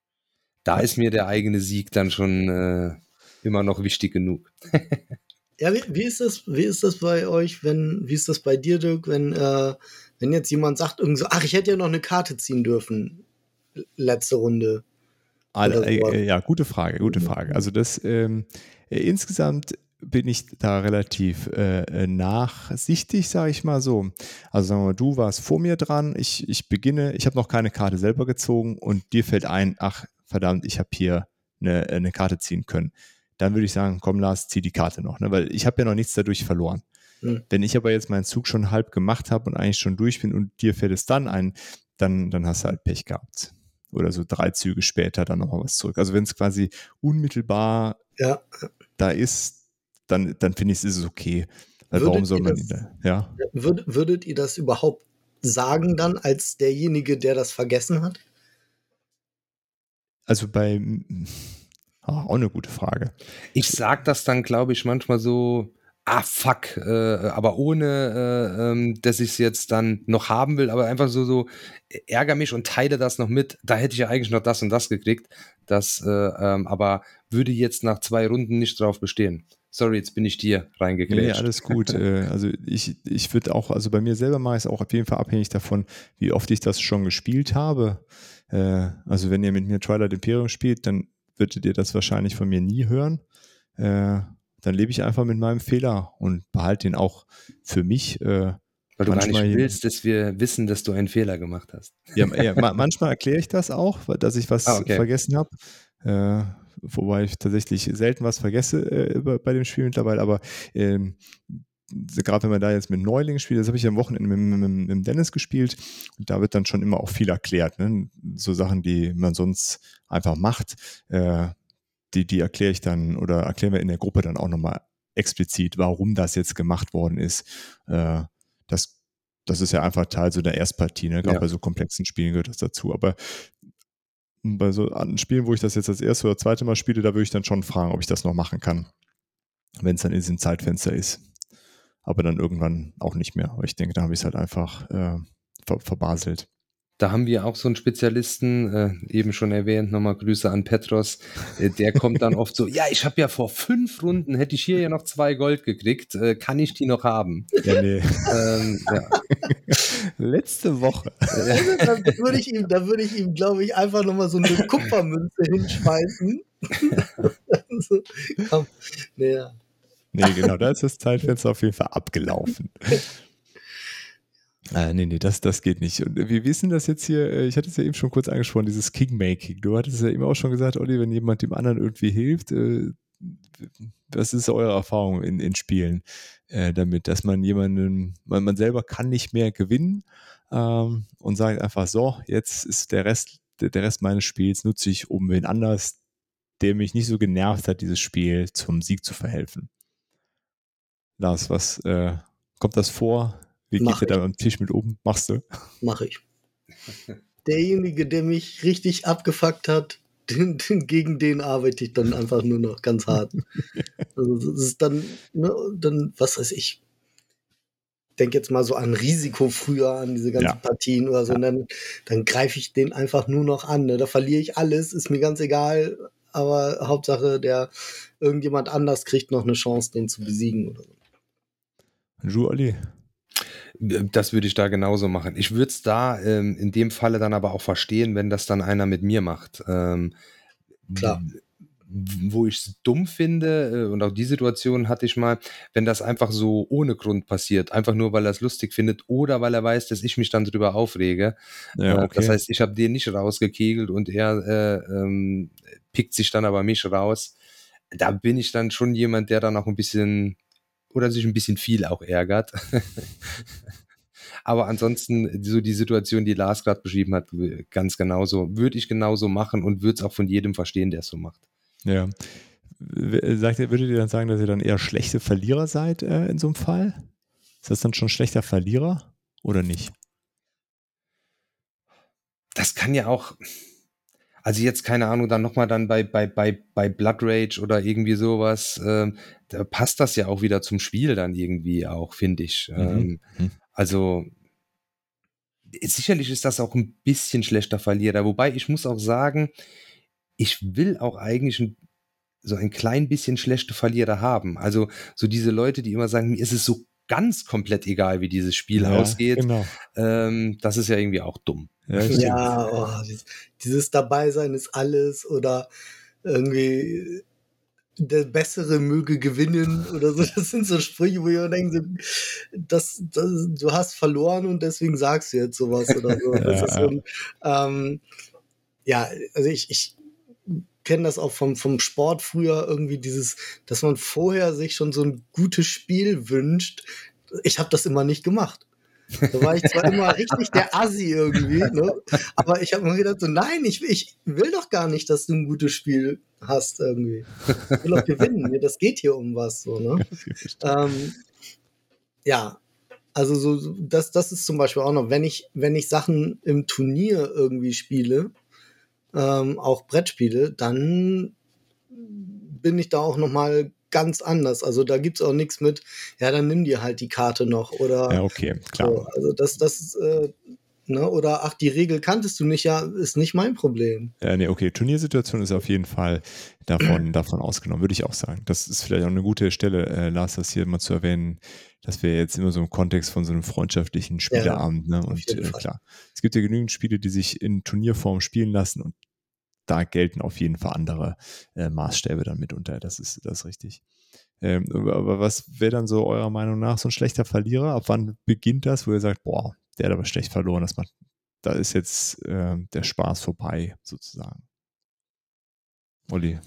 Da ist mir der eigene Sieg dann schon äh, immer noch wichtig genug. *laughs* ja, wie, wie, ist das, wie ist das bei euch, wenn, wie ist das bei dir, Dirk, wenn, äh, wenn jetzt jemand sagt, irgendwie so, ach, ich hätte ja noch eine Karte ziehen dürfen letzte Runde? Alle, äh, ja, gute Frage, gute mhm. Frage. Also das ähm, äh, insgesamt bin ich da relativ äh, äh nachsichtig, sage ich mal so. Also sagen wir mal, du warst vor mir dran, ich, ich beginne, ich habe noch keine Karte selber gezogen und dir fällt ein, ach verdammt, ich habe hier eine, eine Karte ziehen können. Dann würde ich sagen, komm Lars, zieh die Karte noch, ne? weil ich habe ja noch nichts dadurch verloren. Mhm. Wenn ich aber jetzt meinen Zug schon halb gemacht habe und eigentlich schon durch bin und dir fällt es dann ein, dann, dann hast du halt Pech gehabt. Oder so drei Züge später dann nochmal was zurück. Also wenn es quasi unmittelbar ja. da ist, dann, dann finde ich es ist es okay. Weil warum soll man das, ja? Würd, würdet ihr das überhaupt sagen dann als derjenige, der das vergessen hat? Also bei oh, auch eine gute Frage. Ich sage das dann, glaube ich, manchmal so, ah fuck, äh, aber ohne, äh, ähm, dass ich es jetzt dann noch haben will, aber einfach so, so ärger mich und teile das noch mit. Da hätte ich ja eigentlich noch das und das gekriegt. Das, äh, ähm, aber würde jetzt nach zwei Runden nicht drauf bestehen. Sorry, jetzt bin ich dir reingekriegt. Nee, alles gut. Äh, also ich, ich würde auch, also bei mir selber mache ich es auch auf jeden Fall abhängig davon, wie oft ich das schon gespielt habe. Äh, also wenn ihr mit mir Twilight Imperium spielt, dann würdet ihr das wahrscheinlich von mir nie hören. Dann lebe ich einfach mit meinem Fehler und behalte ihn auch für mich. Äh, Weil du gar nicht willst, dass wir wissen, dass du einen Fehler gemacht hast. Ja, ja *laughs* manchmal erkläre ich das auch, dass ich was ah, okay. vergessen habe. Äh, wobei ich tatsächlich selten was vergesse äh, bei dem Spiel mittlerweile, aber ähm, gerade wenn man da jetzt mit Neulingen spielt, das habe ich am Wochenende mit, mit, mit, Dennis gespielt und da wird dann schon immer auch viel erklärt. Ne? So Sachen, die man sonst einfach macht. Äh, die, die erkläre ich dann oder erklären wir in der Gruppe dann auch nochmal explizit, warum das jetzt gemacht worden ist. Äh, das, das ist ja einfach Teil so der Erstpartie, ne? Gerade ja. bei so komplexen Spielen gehört das dazu. Aber bei so Spielen, wo ich das jetzt das erste oder zweite Mal spiele, da würde ich dann schon fragen, ob ich das noch machen kann. Wenn es dann in diesem Zeitfenster ist. Aber dann irgendwann auch nicht mehr. Aber ich denke, da habe ich es halt einfach äh, ver verbaselt. Da haben wir auch so einen Spezialisten, äh, eben schon erwähnt, nochmal Grüße an Petros. Äh, der kommt dann oft so, ja, ich habe ja vor fünf Runden, hätte ich hier ja noch zwei Gold gekriegt, äh, kann ich die noch haben? Ja, nee. Ähm, ja. Letzte Woche. Also, *laughs* da würde ich ihm, da würde ich ihm, glaube ich, einfach nochmal so eine Kupfermünze hinschmeißen. *laughs* so, komm, naja. Nee, genau, da ist das Zeitfenster auf jeden Fall abgelaufen. Äh, nee, nee, das, das geht nicht. Und wie wissen das jetzt hier? Äh, ich hatte es ja eben schon kurz angesprochen, dieses Kingmaking. Du hattest ja eben auch schon gesagt, Olli, wenn jemand dem anderen irgendwie hilft, äh, was ist eure Erfahrung in, in Spielen äh, damit, dass man jemanden, man, man selber kann nicht mehr gewinnen ähm, und sagt einfach so, jetzt ist der Rest, der Rest meines Spiels nutze ich, um wen anders, der mich nicht so genervt hat, dieses Spiel zum Sieg zu verhelfen. Lars, was äh, kommt das vor? Wie Mach geht der da am Tisch mit oben? Machst du? Mach ich. derjenige, der mich richtig abgefuckt hat, *laughs* den, den, gegen den arbeite ich dann einfach nur noch ganz hart. *laughs* Also das ist dann, ne, dann, was weiß ich, denke jetzt mal so an Risiko früher, an diese ganzen ja. Partien oder so, ja. und dann, dann greife ich den einfach nur noch an. Ne? Da verliere ich alles, ist mir ganz egal, aber Hauptsache, der irgendjemand anders kriegt noch eine Chance, den zu besiegen oder so. Julie. Das würde ich da genauso machen. Ich würde es da ähm, in dem Falle dann aber auch verstehen, wenn das dann einer mit mir macht. Ähm, Klar wo ich es dumm finde, äh, und auch die Situation hatte ich mal, wenn das einfach so ohne Grund passiert, einfach nur, weil er es lustig findet oder weil er weiß, dass ich mich dann drüber aufrege. Ja, äh, okay. Das heißt, ich habe den nicht rausgekegelt und er äh, ähm, pickt sich dann aber mich raus. Da bin ich dann schon jemand, der dann auch ein bisschen oder sich ein bisschen viel auch ärgert. Aber ansonsten, so die Situation, die Lars gerade beschrieben hat, ganz genauso, würde ich genauso machen und würde es auch von jedem verstehen, der es so macht. Ja. Sagt ihr, würdet ihr dann sagen, dass ihr dann eher schlechte Verlierer seid äh, in so einem Fall? Ist das dann schon schlechter Verlierer oder nicht? Das kann ja auch, also jetzt keine Ahnung, dann nochmal dann bei, bei, bei, bei Blood Rage oder irgendwie sowas, äh, da passt das ja auch wieder zum Spiel dann irgendwie auch, finde ich. Mhm. Ähm, mhm. Also sicherlich ist das auch ein bisschen schlechter Verlierer, wobei ich muss auch sagen, ich will auch eigentlich ein, so ein klein bisschen schlechte Verlierer haben. Also so diese Leute, die immer sagen, mir ist es so ganz komplett egal, wie dieses Spiel ja, ausgeht. Genau. Ähm, das ist ja irgendwie auch dumm. Ja, ja oh, dieses, dieses Dabeisein ist alles oder irgendwie der Bessere möge gewinnen oder so. *laughs* Das sind so Sprüche, wo ich denke, das, das, du hast verloren und deswegen sagst du jetzt sowas oder so. *laughs* ja, so ein, ähm, ja, also ich, ich kenne das auch vom, vom Sport früher irgendwie dieses, dass man vorher sich schon so ein gutes Spiel wünscht. Ich habe das immer nicht gemacht. Da war ich zwar immer richtig der Assi irgendwie, ne? aber ich habe mir gedacht, so, nein, ich, ich will doch gar nicht, dass du ein gutes Spiel hast irgendwie. Ich will doch gewinnen. Das geht hier um was. So, ne? *laughs* ähm, ja, also so, das, das ist zum Beispiel auch noch, wenn ich, wenn ich Sachen im Turnier irgendwie spiele, ähm, auch Brettspiele, dann bin ich da auch noch mal ganz anders. Also da gibt es auch nichts mit, ja, dann nimm dir halt die Karte noch oder. Ja, okay, klar. So. Also das, das, äh, ne, oder ach, die Regel kanntest du nicht, ja, ist nicht mein Problem. Ja, nee, okay. Turniersituation ist auf jeden Fall davon, *clears throat* davon ausgenommen, würde ich auch sagen. Das ist vielleicht auch eine gute Stelle, äh, Lars, das hier mal zu erwähnen, dass wir jetzt immer so im Kontext von so einem freundschaftlichen Spieleabend, ja, ne? Und äh, klar, es gibt ja genügend Spiele, die sich in Turnierform spielen lassen und da gelten auf jeden Fall andere äh, Maßstäbe dann mitunter. Das ist, das ist richtig. Ähm, aber was wäre dann so eurer Meinung nach so ein schlechter Verlierer? Ab wann beginnt das, wo ihr sagt, boah, der hat aber schlecht verloren, das macht, da ist jetzt äh, der Spaß vorbei, sozusagen. Olli.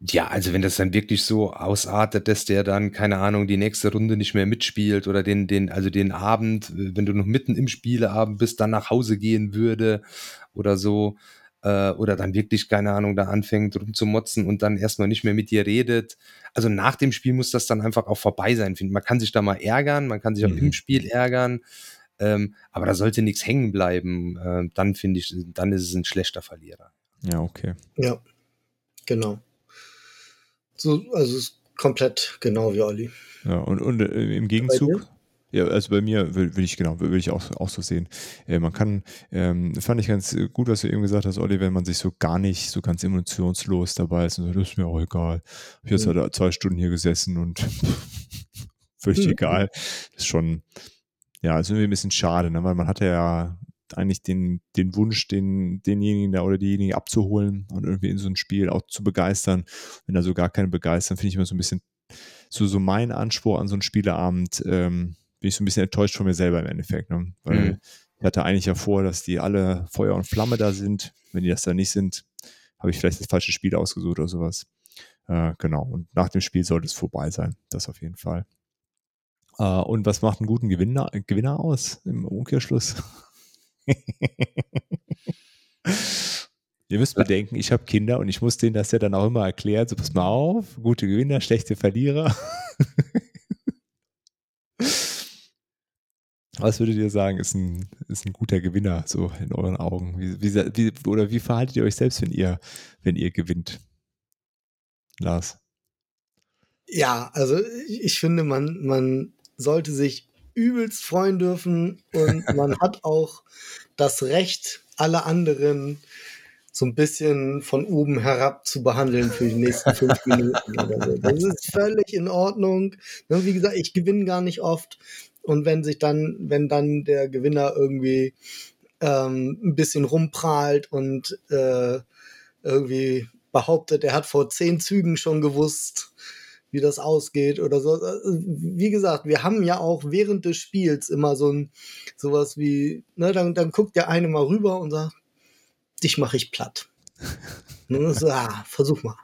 Ja, also wenn das dann wirklich so ausartet, dass der dann, keine Ahnung, die nächste Runde nicht mehr mitspielt oder den, den, also den Abend, wenn du noch mitten im Spieleabend bist, dann nach Hause gehen würde oder so, äh, oder dann wirklich, keine Ahnung, da anfängt rumzumotzen und dann erstmal nicht mehr mit dir redet. Also nach dem Spiel muss das dann einfach auch vorbei sein. Man kann sich da mal ärgern, man kann sich auch mhm. im Spiel ärgern, ähm, aber da sollte nichts hängen bleiben. Äh, dann finde ich, dann ist es ein schlechter Verlierer. Ja, okay. Ja, genau. So, also komplett genau wie Olli. Ja, und, und äh, im Gegenzug, ja, also bei mir will, will ich genau, will ich auch, auch so sehen. Äh, man kann, ähm, fand ich ganz gut, was du eben gesagt hast, Olli, wenn man sich so gar nicht so ganz emotionslos dabei ist und so, das ist mir auch egal. Ich habe jetzt mhm. halt zwei Stunden hier gesessen und *laughs* völlig mhm. egal. Das ist schon, ja, ist irgendwie ein bisschen schade, ne? weil man hatte ja eigentlich den, den Wunsch, den, denjenigen da oder diejenige abzuholen und irgendwie in so ein Spiel auch zu begeistern. Wenn da so gar keine begeistern, finde ich immer so ein bisschen so, so mein Anspruch an so einen Spieleabend, ähm, bin ich so ein bisschen enttäuscht von mir selber im Endeffekt. Ne? Weil mhm. ich hatte eigentlich ja vor, dass die alle Feuer und Flamme da sind. Wenn die das da nicht sind, habe ich vielleicht das falsche Spiel ausgesucht oder sowas. Äh, genau. Und nach dem Spiel sollte es vorbei sein. Das auf jeden Fall. Äh, und was macht einen guten Gewinner, Gewinner aus im Umkehrschluss? Ihr müsst bedenken, ich habe Kinder und ich muss denen das ja dann auch immer erklären. So, pass mal auf, gute Gewinner, schlechte Verlierer. Was würdet ihr sagen, ist ein, ist ein guter Gewinner, so in euren Augen? Wie, wie, wie, oder wie verhaltet ihr euch selbst, wenn ihr, wenn ihr gewinnt? Lars. Ja, also ich finde, man, man sollte sich übelst freuen dürfen und *laughs* man hat auch das Recht, alle anderen so ein bisschen von oben herab zu behandeln für die nächsten fünf *laughs* Minuten oder so. Das ist völlig in Ordnung. Ne, wie gesagt, ich gewinne gar nicht oft. Und wenn sich dann, wenn dann der Gewinner irgendwie ähm, ein bisschen rumprahlt und äh, irgendwie behauptet, er hat vor zehn Zügen schon gewusst, wie das ausgeht oder so. Wie gesagt, wir haben ja auch während des Spiels immer so ein sowas wie, ne, dann, dann guckt der eine mal rüber und sagt, dich mache ich platt. und *laughs* so, ah, versuch mal.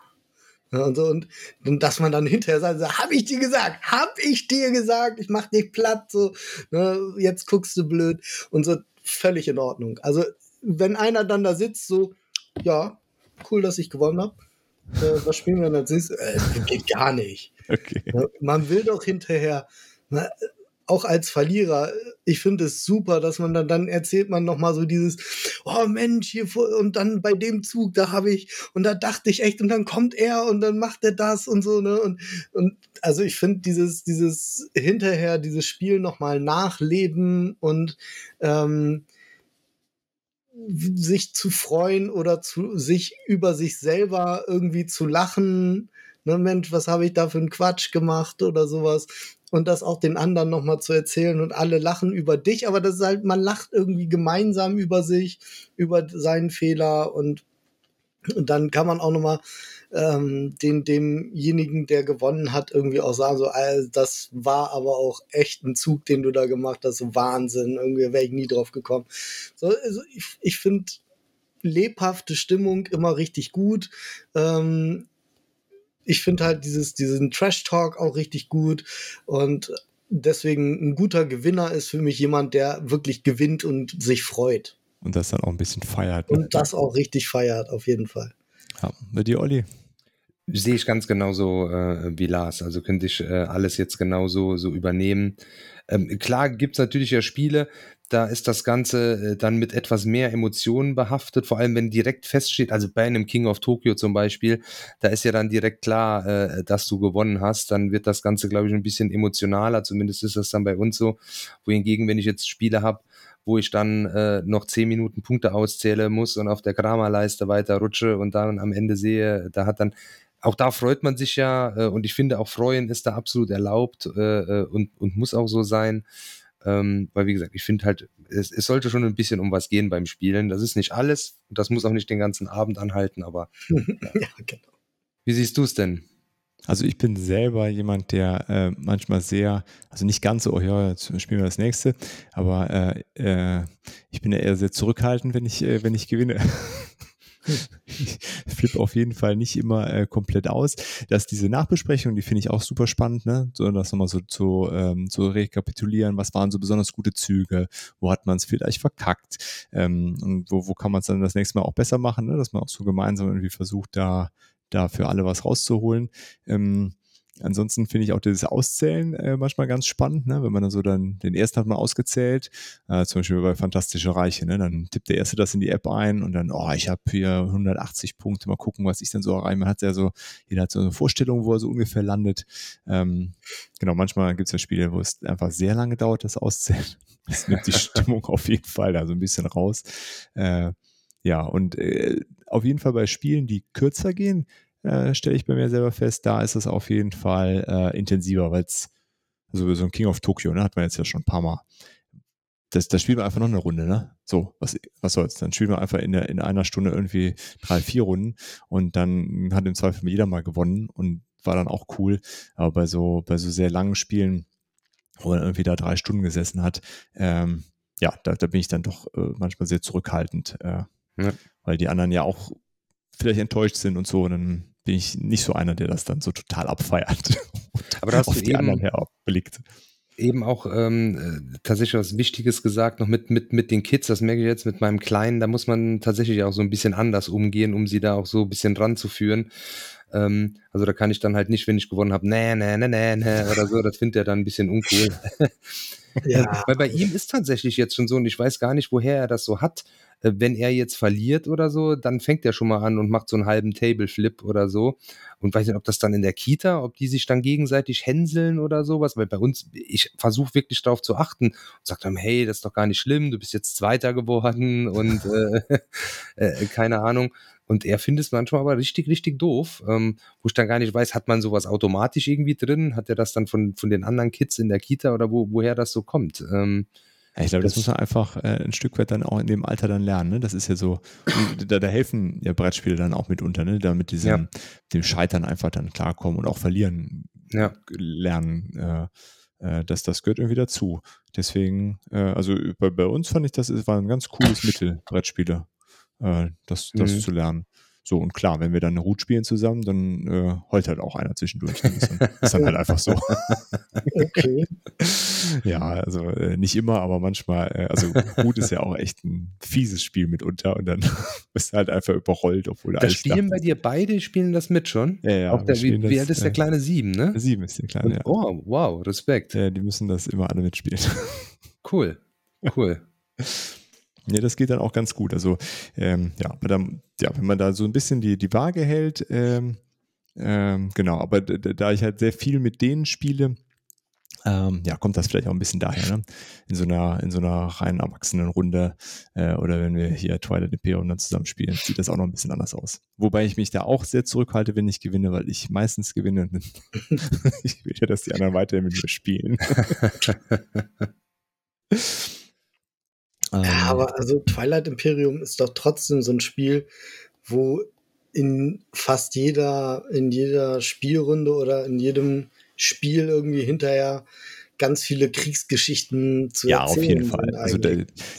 und, so, und, und dass man dann hinterher sagt, so, hab ich dir gesagt, hab ich dir gesagt, ich mach dich platt, so, ne, jetzt guckst du blöd und so, völlig in Ordnung. Also, wenn einer dann da sitzt, so, ja, cool, dass ich gewonnen habe. Äh, was spielen wir dann? Äh, geht gar nicht. Okay. Man will doch hinterher, auch als Verlierer, ich finde es super, dass man dann, dann erzählt man nochmal so dieses, oh Mensch, hier vor, und dann bei dem Zug, da habe ich, und da dachte ich echt, und dann kommt er und dann macht er das und so, ne? Und, und also ich finde dieses, dieses hinterher, dieses Spiel nochmal nachleben und ähm, sich zu freuen oder zu sich über sich selber irgendwie zu lachen. Ne, Mensch, was habe ich da für einen Quatsch gemacht oder sowas und das auch den anderen nochmal zu erzählen und alle lachen über dich, aber das ist halt, man lacht irgendwie gemeinsam über sich, über seinen Fehler und, und dann kann man auch nochmal ähm, den, demjenigen, der gewonnen hat, irgendwie auch sagen, so, das war aber auch echt ein Zug, den du da gemacht hast, so Wahnsinn, irgendwie wäre ich nie drauf gekommen. So, also ich, ich finde lebhafte Stimmung immer richtig gut. Ähm, ich finde halt dieses, diesen Trash-Talk auch richtig gut und deswegen ein guter Gewinner ist für mich jemand, der wirklich gewinnt und sich freut. Und das dann auch ein bisschen feiert. Ne? Und das auch richtig feiert, auf jeden Fall. Ja, bei dir, Olli? Sehe ich ganz genauso äh, wie Lars. Also könnte ich äh, alles jetzt genauso so übernehmen. Ähm, klar gibt's natürlich ja Spiele, da ist das Ganze äh, dann mit etwas mehr Emotionen behaftet, vor allem wenn direkt feststeht, also bei einem King of Tokyo zum Beispiel, da ist ja dann direkt klar, äh, dass du gewonnen hast, dann wird das Ganze, glaube ich, ein bisschen emotionaler, zumindest ist das dann bei uns so, wohingegen, wenn ich jetzt Spiele habe, wo ich dann äh, noch zehn Minuten Punkte auszähle muss und auf der Kramerleiste weiter rutsche und dann am Ende sehe, da hat dann auch da freut man sich ja äh, und ich finde auch freuen ist da absolut erlaubt äh, äh und, und muss auch so sein. Ähm, weil, wie gesagt, ich finde halt, es, es sollte schon ein bisschen um was gehen beim Spielen. Das ist nicht alles und das muss auch nicht den ganzen Abend anhalten, aber. *laughs* ja, genau. Wie siehst du es denn? Also ich bin selber jemand, der äh, manchmal sehr, also nicht ganz so, oh ja, jetzt spielen wir das nächste, aber äh, äh, ich bin ja eher sehr zurückhaltend, wenn ich, äh, wenn ich gewinne. *laughs* ich flippe auf jeden Fall nicht immer äh, komplett aus. Dass diese Nachbesprechung, die finde ich auch super spannend, ne? So das nochmal so zu, ähm, zu rekapitulieren, was waren so besonders gute Züge, wo hat man es vielleicht verkackt ähm, und wo, wo kann man es dann das nächste Mal auch besser machen, ne? dass man auch so gemeinsam irgendwie versucht, da, da für alle was rauszuholen. Ähm, Ansonsten finde ich auch dieses Auszählen äh, manchmal ganz spannend, ne? wenn man dann so dann den ersten hat man ausgezählt, äh, zum Beispiel bei Fantastische Reiche, ne? dann tippt der erste das in die App ein und dann, oh, ich habe hier 180 Punkte, mal gucken, was ich dann so erreiche. Man hat ja so, jeder hat so eine Vorstellung, wo er so ungefähr landet. Ähm, genau, manchmal gibt es ja Spiele, wo es einfach sehr lange dauert, das Auszählen. Das nimmt die *laughs* Stimmung auf jeden Fall da so ein bisschen raus. Äh, ja, und äh, auf jeden Fall bei Spielen, die kürzer gehen, äh, stelle ich bei mir selber fest, da ist es auf jeden Fall äh, intensiver, weil es, also so ein King of Tokyo, ne, hat man jetzt ja schon ein paar Mal. Das, das spielen wir einfach noch eine Runde, ne? So, was, was soll's? Dann spielen wir einfach in, der, in einer Stunde irgendwie drei, vier Runden und dann hat im Zweifel jeder mal gewonnen und war dann auch cool. Aber bei so, bei so sehr langen Spielen, wo man irgendwie da drei Stunden gesessen hat, ähm, ja, da, da bin ich dann doch äh, manchmal sehr zurückhaltend, äh, ja. weil die anderen ja auch vielleicht enttäuscht sind und so. Und dann bin ich nicht so einer, der das dann so total abfeiert. *laughs* Aber da hast auf du die eben, anderen herblickt. Eben auch ähm, tatsächlich was Wichtiges gesagt, noch mit, mit, mit den Kids, das merke ich jetzt mit meinem Kleinen, da muss man tatsächlich auch so ein bisschen anders umgehen, um sie da auch so ein bisschen ranzuführen. Ähm, also da kann ich dann halt nicht, wenn ich gewonnen habe, nee, nee, nee, nee, nee oder so, das findet er dann ein bisschen uncool. Ja. *laughs* Weil bei ihm ist tatsächlich jetzt schon so, und ich weiß gar nicht, woher er das so hat. Äh, wenn er jetzt verliert oder so, dann fängt er schon mal an und macht so einen halben Tableflip oder so. Und weiß nicht, ob das dann in der Kita, ob die sich dann gegenseitig hänseln oder sowas. Weil bei uns, ich versuche wirklich darauf zu achten und sage dann, hey, das ist doch gar nicht schlimm, du bist jetzt Zweiter geworden *laughs* und äh, *laughs* äh, keine Ahnung. Und er findet es manchmal aber richtig, richtig doof, ähm, wo ich dann gar nicht weiß, hat man sowas automatisch irgendwie drin? Hat er das dann von, von den anderen Kids in der Kita oder wo, woher das so kommt? Ähm, ja, ich glaube, das, das, muss man einfach äh, ein Stück weit dann auch in dem Alter dann lernen. Ne? Das ist ja so, da, da, helfen ja Brettspiele dann auch mitunter, ne? da mit diesem ja. dem Scheitern einfach dann klarkommen und auch verlieren ja. lernen. Äh, äh, dass das gehört irgendwie dazu. Deswegen, äh, also bei, bei, uns fand ich, das ist, war ein ganz cooles Mittel, Brettspiele, äh, das, das mhm. zu lernen. So, und klar, wenn wir dann eine Route spielen zusammen, dann äh, heult halt auch einer zwischendurch. Das ist dann, ist dann halt einfach so. *laughs* Okay. ja, also äh, nicht immer, aber manchmal, äh, also Route ist ja auch echt ein fieses Spiel mitunter und dann *laughs* bist du halt einfach überrollt, obwohl das alles spielen bei dir beide, spielen das mit schon? Ja, ja. Auch der, wie, wie alt ist der äh, kleine? Sieben, ne? Sieben ist der kleine, ja. Oh, wow, Respekt. Ja, die müssen das immer alle mitspielen. Cool, cool. *laughs* Ja, das geht dann auch ganz gut. Also, ähm, ja, ja, wenn man da so ein bisschen die, die Waage hält, ähm, ähm, genau, aber da ich halt sehr viel mit denen spiele, ähm, ja, kommt das vielleicht auch ein bisschen daher, ne? In so einer, in so einer rein erwachsenen Runde äh, oder wenn wir hier Twilight Imperium dann zusammen spielen, sieht das auch noch ein bisschen anders aus. Wobei ich mich da auch sehr zurückhalte, wenn ich gewinne, weil ich meistens gewinne. *laughs* ich will ja, dass die anderen weiterhin mit mir spielen. *laughs* Ja, ähm. aber also Twilight Imperium ist doch trotzdem so ein Spiel, wo in fast jeder, in jeder Spielrunde oder in jedem Spiel irgendwie hinterher ganz viele Kriegsgeschichten zu ja, erzählen. Ja, auf jeden Fall. Also da,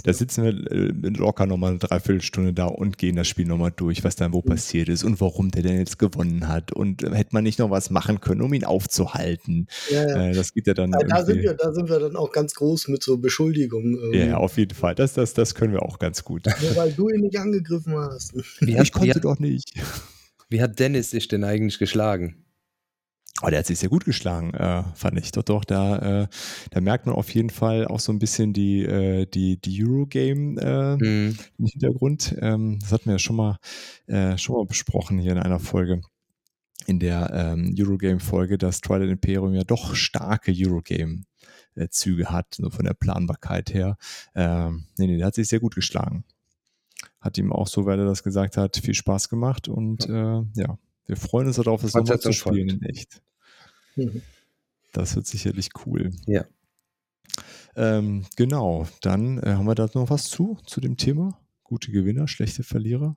da, sitzen wir äh, locker nochmal eine Dreiviertelstunde da und gehen das Spiel nochmal durch, was dann wo mhm. passiert ist und warum der denn jetzt gewonnen hat und äh, hätte man nicht noch was machen können, um ihn aufzuhalten. Ja, ja. Äh, das geht ja dann. Ja, da, sind wir, da sind wir dann auch ganz groß mit so Beschuldigungen. Irgendwie. Ja, auf jeden Fall. Das, das, das können wir auch ganz gut. Nur weil du ihn nicht angegriffen hast. Wie *laughs* ich konnte doch nicht. Wie hat Dennis sich denn eigentlich geschlagen? Oh, der hat sich sehr gut geschlagen, äh, fand ich. Doch, doch, da, äh, da merkt man auf jeden Fall auch so ein bisschen die, äh, die, die Eurogame äh, mhm. im Hintergrund. Ähm, das hatten wir ja schon mal, äh, schon mal besprochen hier in einer Folge, in der ähm, Eurogame-Folge, dass Twilight Imperium ja doch starke Eurogame-Züge hat, so von der Planbarkeit her. Ähm, nee, nee, der hat sich sehr gut geschlagen. Hat ihm auch, so weil er das gesagt hat, viel Spaß gemacht und äh, ja, wir freuen uns darauf, das nochmal zu spielen in echt. Mhm. Das wird sicherlich cool. Ja. Ähm, genau, dann äh, haben wir da noch was zu, zu dem Thema. Gute Gewinner, schlechte Verlierer.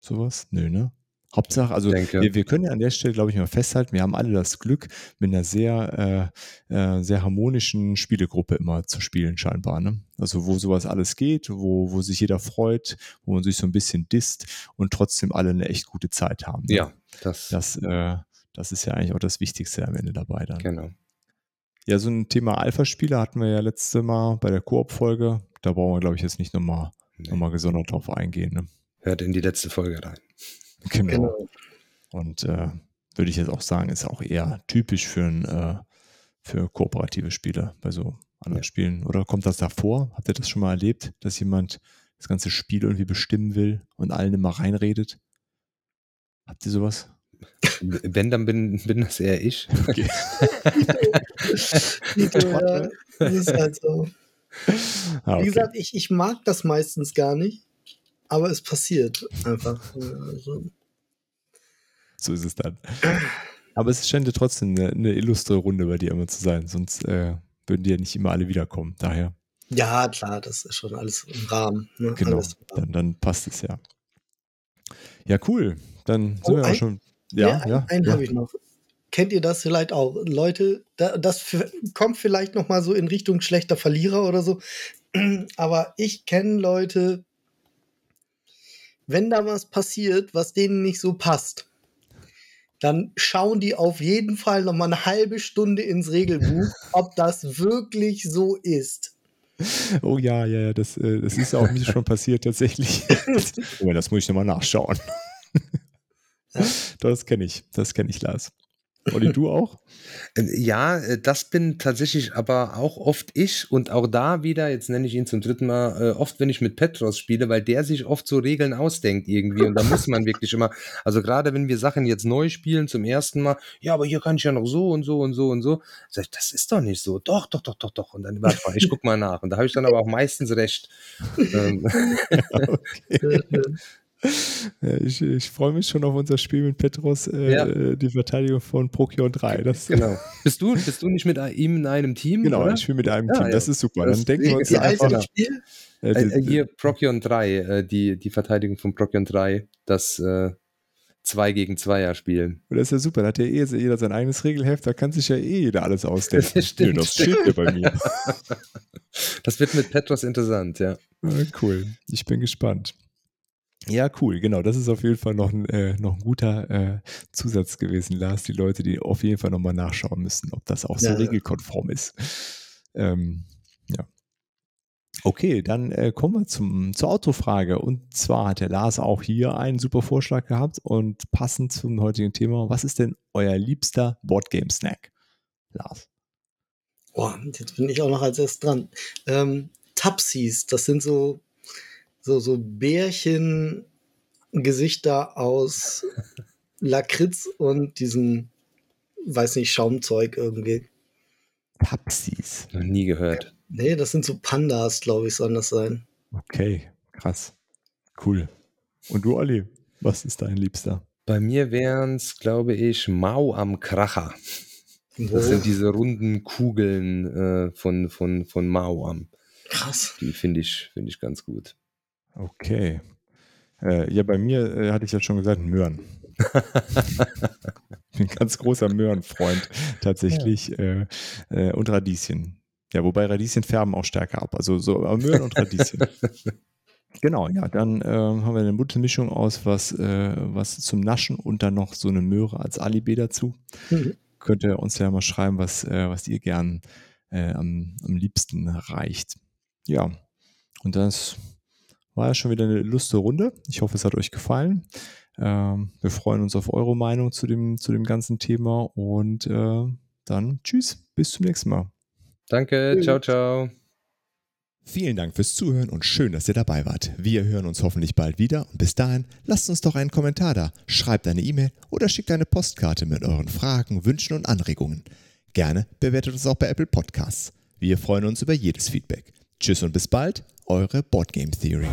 Sowas? Nö, ne? Hauptsache, also wir, wir, können ja an der Stelle, glaube ich, mal festhalten, wir haben alle das Glück, mit einer sehr, äh, äh, sehr harmonischen Spielegruppe immer zu spielen, scheinbar. Ne? Also wo sowas alles geht, wo, wo sich jeder freut, wo man sich so ein bisschen disst und trotzdem alle eine echt gute Zeit haben. Ne? Ja, das, das, äh, das ist ja eigentlich auch das Wichtigste am Ende dabei dann. Genau. Ja, so ein Thema Alpha-Spieler hatten wir ja letzte Mal bei der Koop-Folge. Da brauchen wir, glaube ich, jetzt nicht nochmal nee. noch gesondert drauf eingehen. Ne? Hört in die letzte Folge rein. Genau. genau. Und äh, würde ich jetzt auch sagen, ist auch eher typisch für, ein, äh, für kooperative Spiele bei so anderen ja. Spielen. Oder kommt das davor? Habt ihr das schon mal erlebt, dass jemand das ganze Spiel irgendwie bestimmen will und allen immer reinredet? Habt ihr sowas? Wenn, dann bin, bin das eher ich. Okay. *laughs* ja, ist halt so. Ah, okay. Wie gesagt, ich, ich mag das meistens gar nicht aber es passiert einfach. Also. So ist es dann. Aber es scheint ja trotzdem eine, eine illustre Runde bei dir immer zu sein, sonst äh, würden die ja nicht immer alle wiederkommen. Daher. Ja, klar, das ist schon alles im Rahmen. Ne? Genau, im Rahmen. Dann, dann, passt es ja. Ja, cool. Dann sind oh, wir auch schon. Ja, ja. ja einen ja. habe ich noch. Kennt ihr das vielleicht auch? Leute, das kommt vielleicht noch mal so in Richtung schlechter Verlierer oder so. *clears throat* Aber ich kenne Leute, wenn da was passiert, was denen nicht so passt, dann schauen die auf jeden Fall noch mal eine halbe Stunde ins Regelbuch, *laughs* ob das wirklich so ist. Oh ja, ja, ja, das, äh, das ist auch mir schon *laughs* passiert tatsächlich. *laughs* oh, das muss ich nochmal nachschauen. *laughs* Das kenne ich. Das kenne ich, Lars. Olli, du auch? *laughs* Äh, ja, äh, das bin tatsächlich aber auch oft ich und auch da wieder, jetzt nenne ich ihn zum dritten Mal, äh, oft, wenn ich mit Petros spiele, weil der sich oft so Regeln ausdenkt irgendwie und da muss man wirklich immer, also gerade wenn wir Sachen jetzt neu spielen zum ersten Mal, ja, aber hier kann ich ja noch so und so und so und so, sag ich, das ist doch nicht so, doch, doch, doch, doch, doch und dann, warte mal, ich guck mal nach und da habe ich dann aber auch meistens recht. *laughs* Ähm. okay. *laughs* Ja, ich, ich freue mich schon auf unser Spiel mit Petros, äh, ja. die Verteidigung von Prokion 3. Das, genau. *laughs* Bist du, bist du nicht mit ihm in einem Team? Genau, oder? ich spiele mit einem ja, Team. Das ist super. Das Dann denken wir uns einfach nach. Spiel? Äh, äh, hier Prokion 3, äh, die, die Verteidigung von Prokion 3, das äh, 2 gegen 2er spielen. Das ist ja super. Da hat ja eh jeder sein eigenes Regelheft, da kann sich ja eh jeder alles ausdenken. Das stimmt. Nee, das steht ja bei mir. *laughs* das wird mit Petros interessant, ja. Cool. Ich bin gespannt. Ja, cool, genau. Das ist auf jeden Fall noch ein, äh, noch ein guter äh, Zusatz gewesen, Lars. Die Leute, die auf jeden Fall nochmal nachschauen müssen, ob das auch so ja, regelkonform ist. Ähm, ja. Okay, dann äh, kommen wir zum, zur Autofrage. Und zwar hat der Lars auch hier einen super Vorschlag gehabt und passend zum heutigen Thema. Was ist denn euer liebster Boardgame-Snack? Lars. Boah, jetzt bin ich auch noch als erst dran. Ähm, Tapsis, das sind so so, so Bärchen-Gesichter aus Lakritz und diesem, weiß nicht, Schaumzeug irgendwie. Tapsis. Noch nie gehört. Nee, das sind so Pandas, glaube ich, sollen das sein. Okay, krass. Cool. Und du, Olli, was ist dein Liebster? Bei mir wären es, glaube ich, Mau am Kracher. Das sind diese runden Kugeln äh, von, von, von Mau am. Krass. Die finde ich, find ich ganz gut. Okay. Äh, ja, bei mir äh, hatte ich ja schon gesagt, Möhren. ich *laughs* bin ein ganz großer Möhrenfreund tatsächlich. Ja. Äh, äh, und Radieschen. Ja, wobei Radieschen färben auch stärker ab. Also so Möhren und Radieschen. *laughs* genau, ja, dann äh, haben wir eine bunte Mischung aus was, äh, was zum Naschen und dann noch so eine Möhre als Alibi dazu. Mhm. Könnt ihr uns ja mal schreiben, was, was ihr gern am, am liebsten reicht. Ja, und das war ja schon wieder eine lustige Runde. Ich hoffe, es hat euch gefallen. Ähm, wir freuen uns auf eure Meinung zu dem, zu dem ganzen Thema und äh, dann tschüss, bis zum nächsten Mal. Danke, ciao, ciao. Vielen Dank fürs Zuhören und schön, dass ihr dabei wart. Wir hören uns hoffentlich bald wieder und bis dahin lasst uns doch einen Kommentar da, schreibt eine E-Mail oder schickt eine Postkarte mit euren Fragen, Wünschen und Anregungen. Gerne bewertet uns auch bei Apple Podcasts. Wir freuen uns über jedes Feedback. Tschüss und bis bald, eure Boardgame Theory.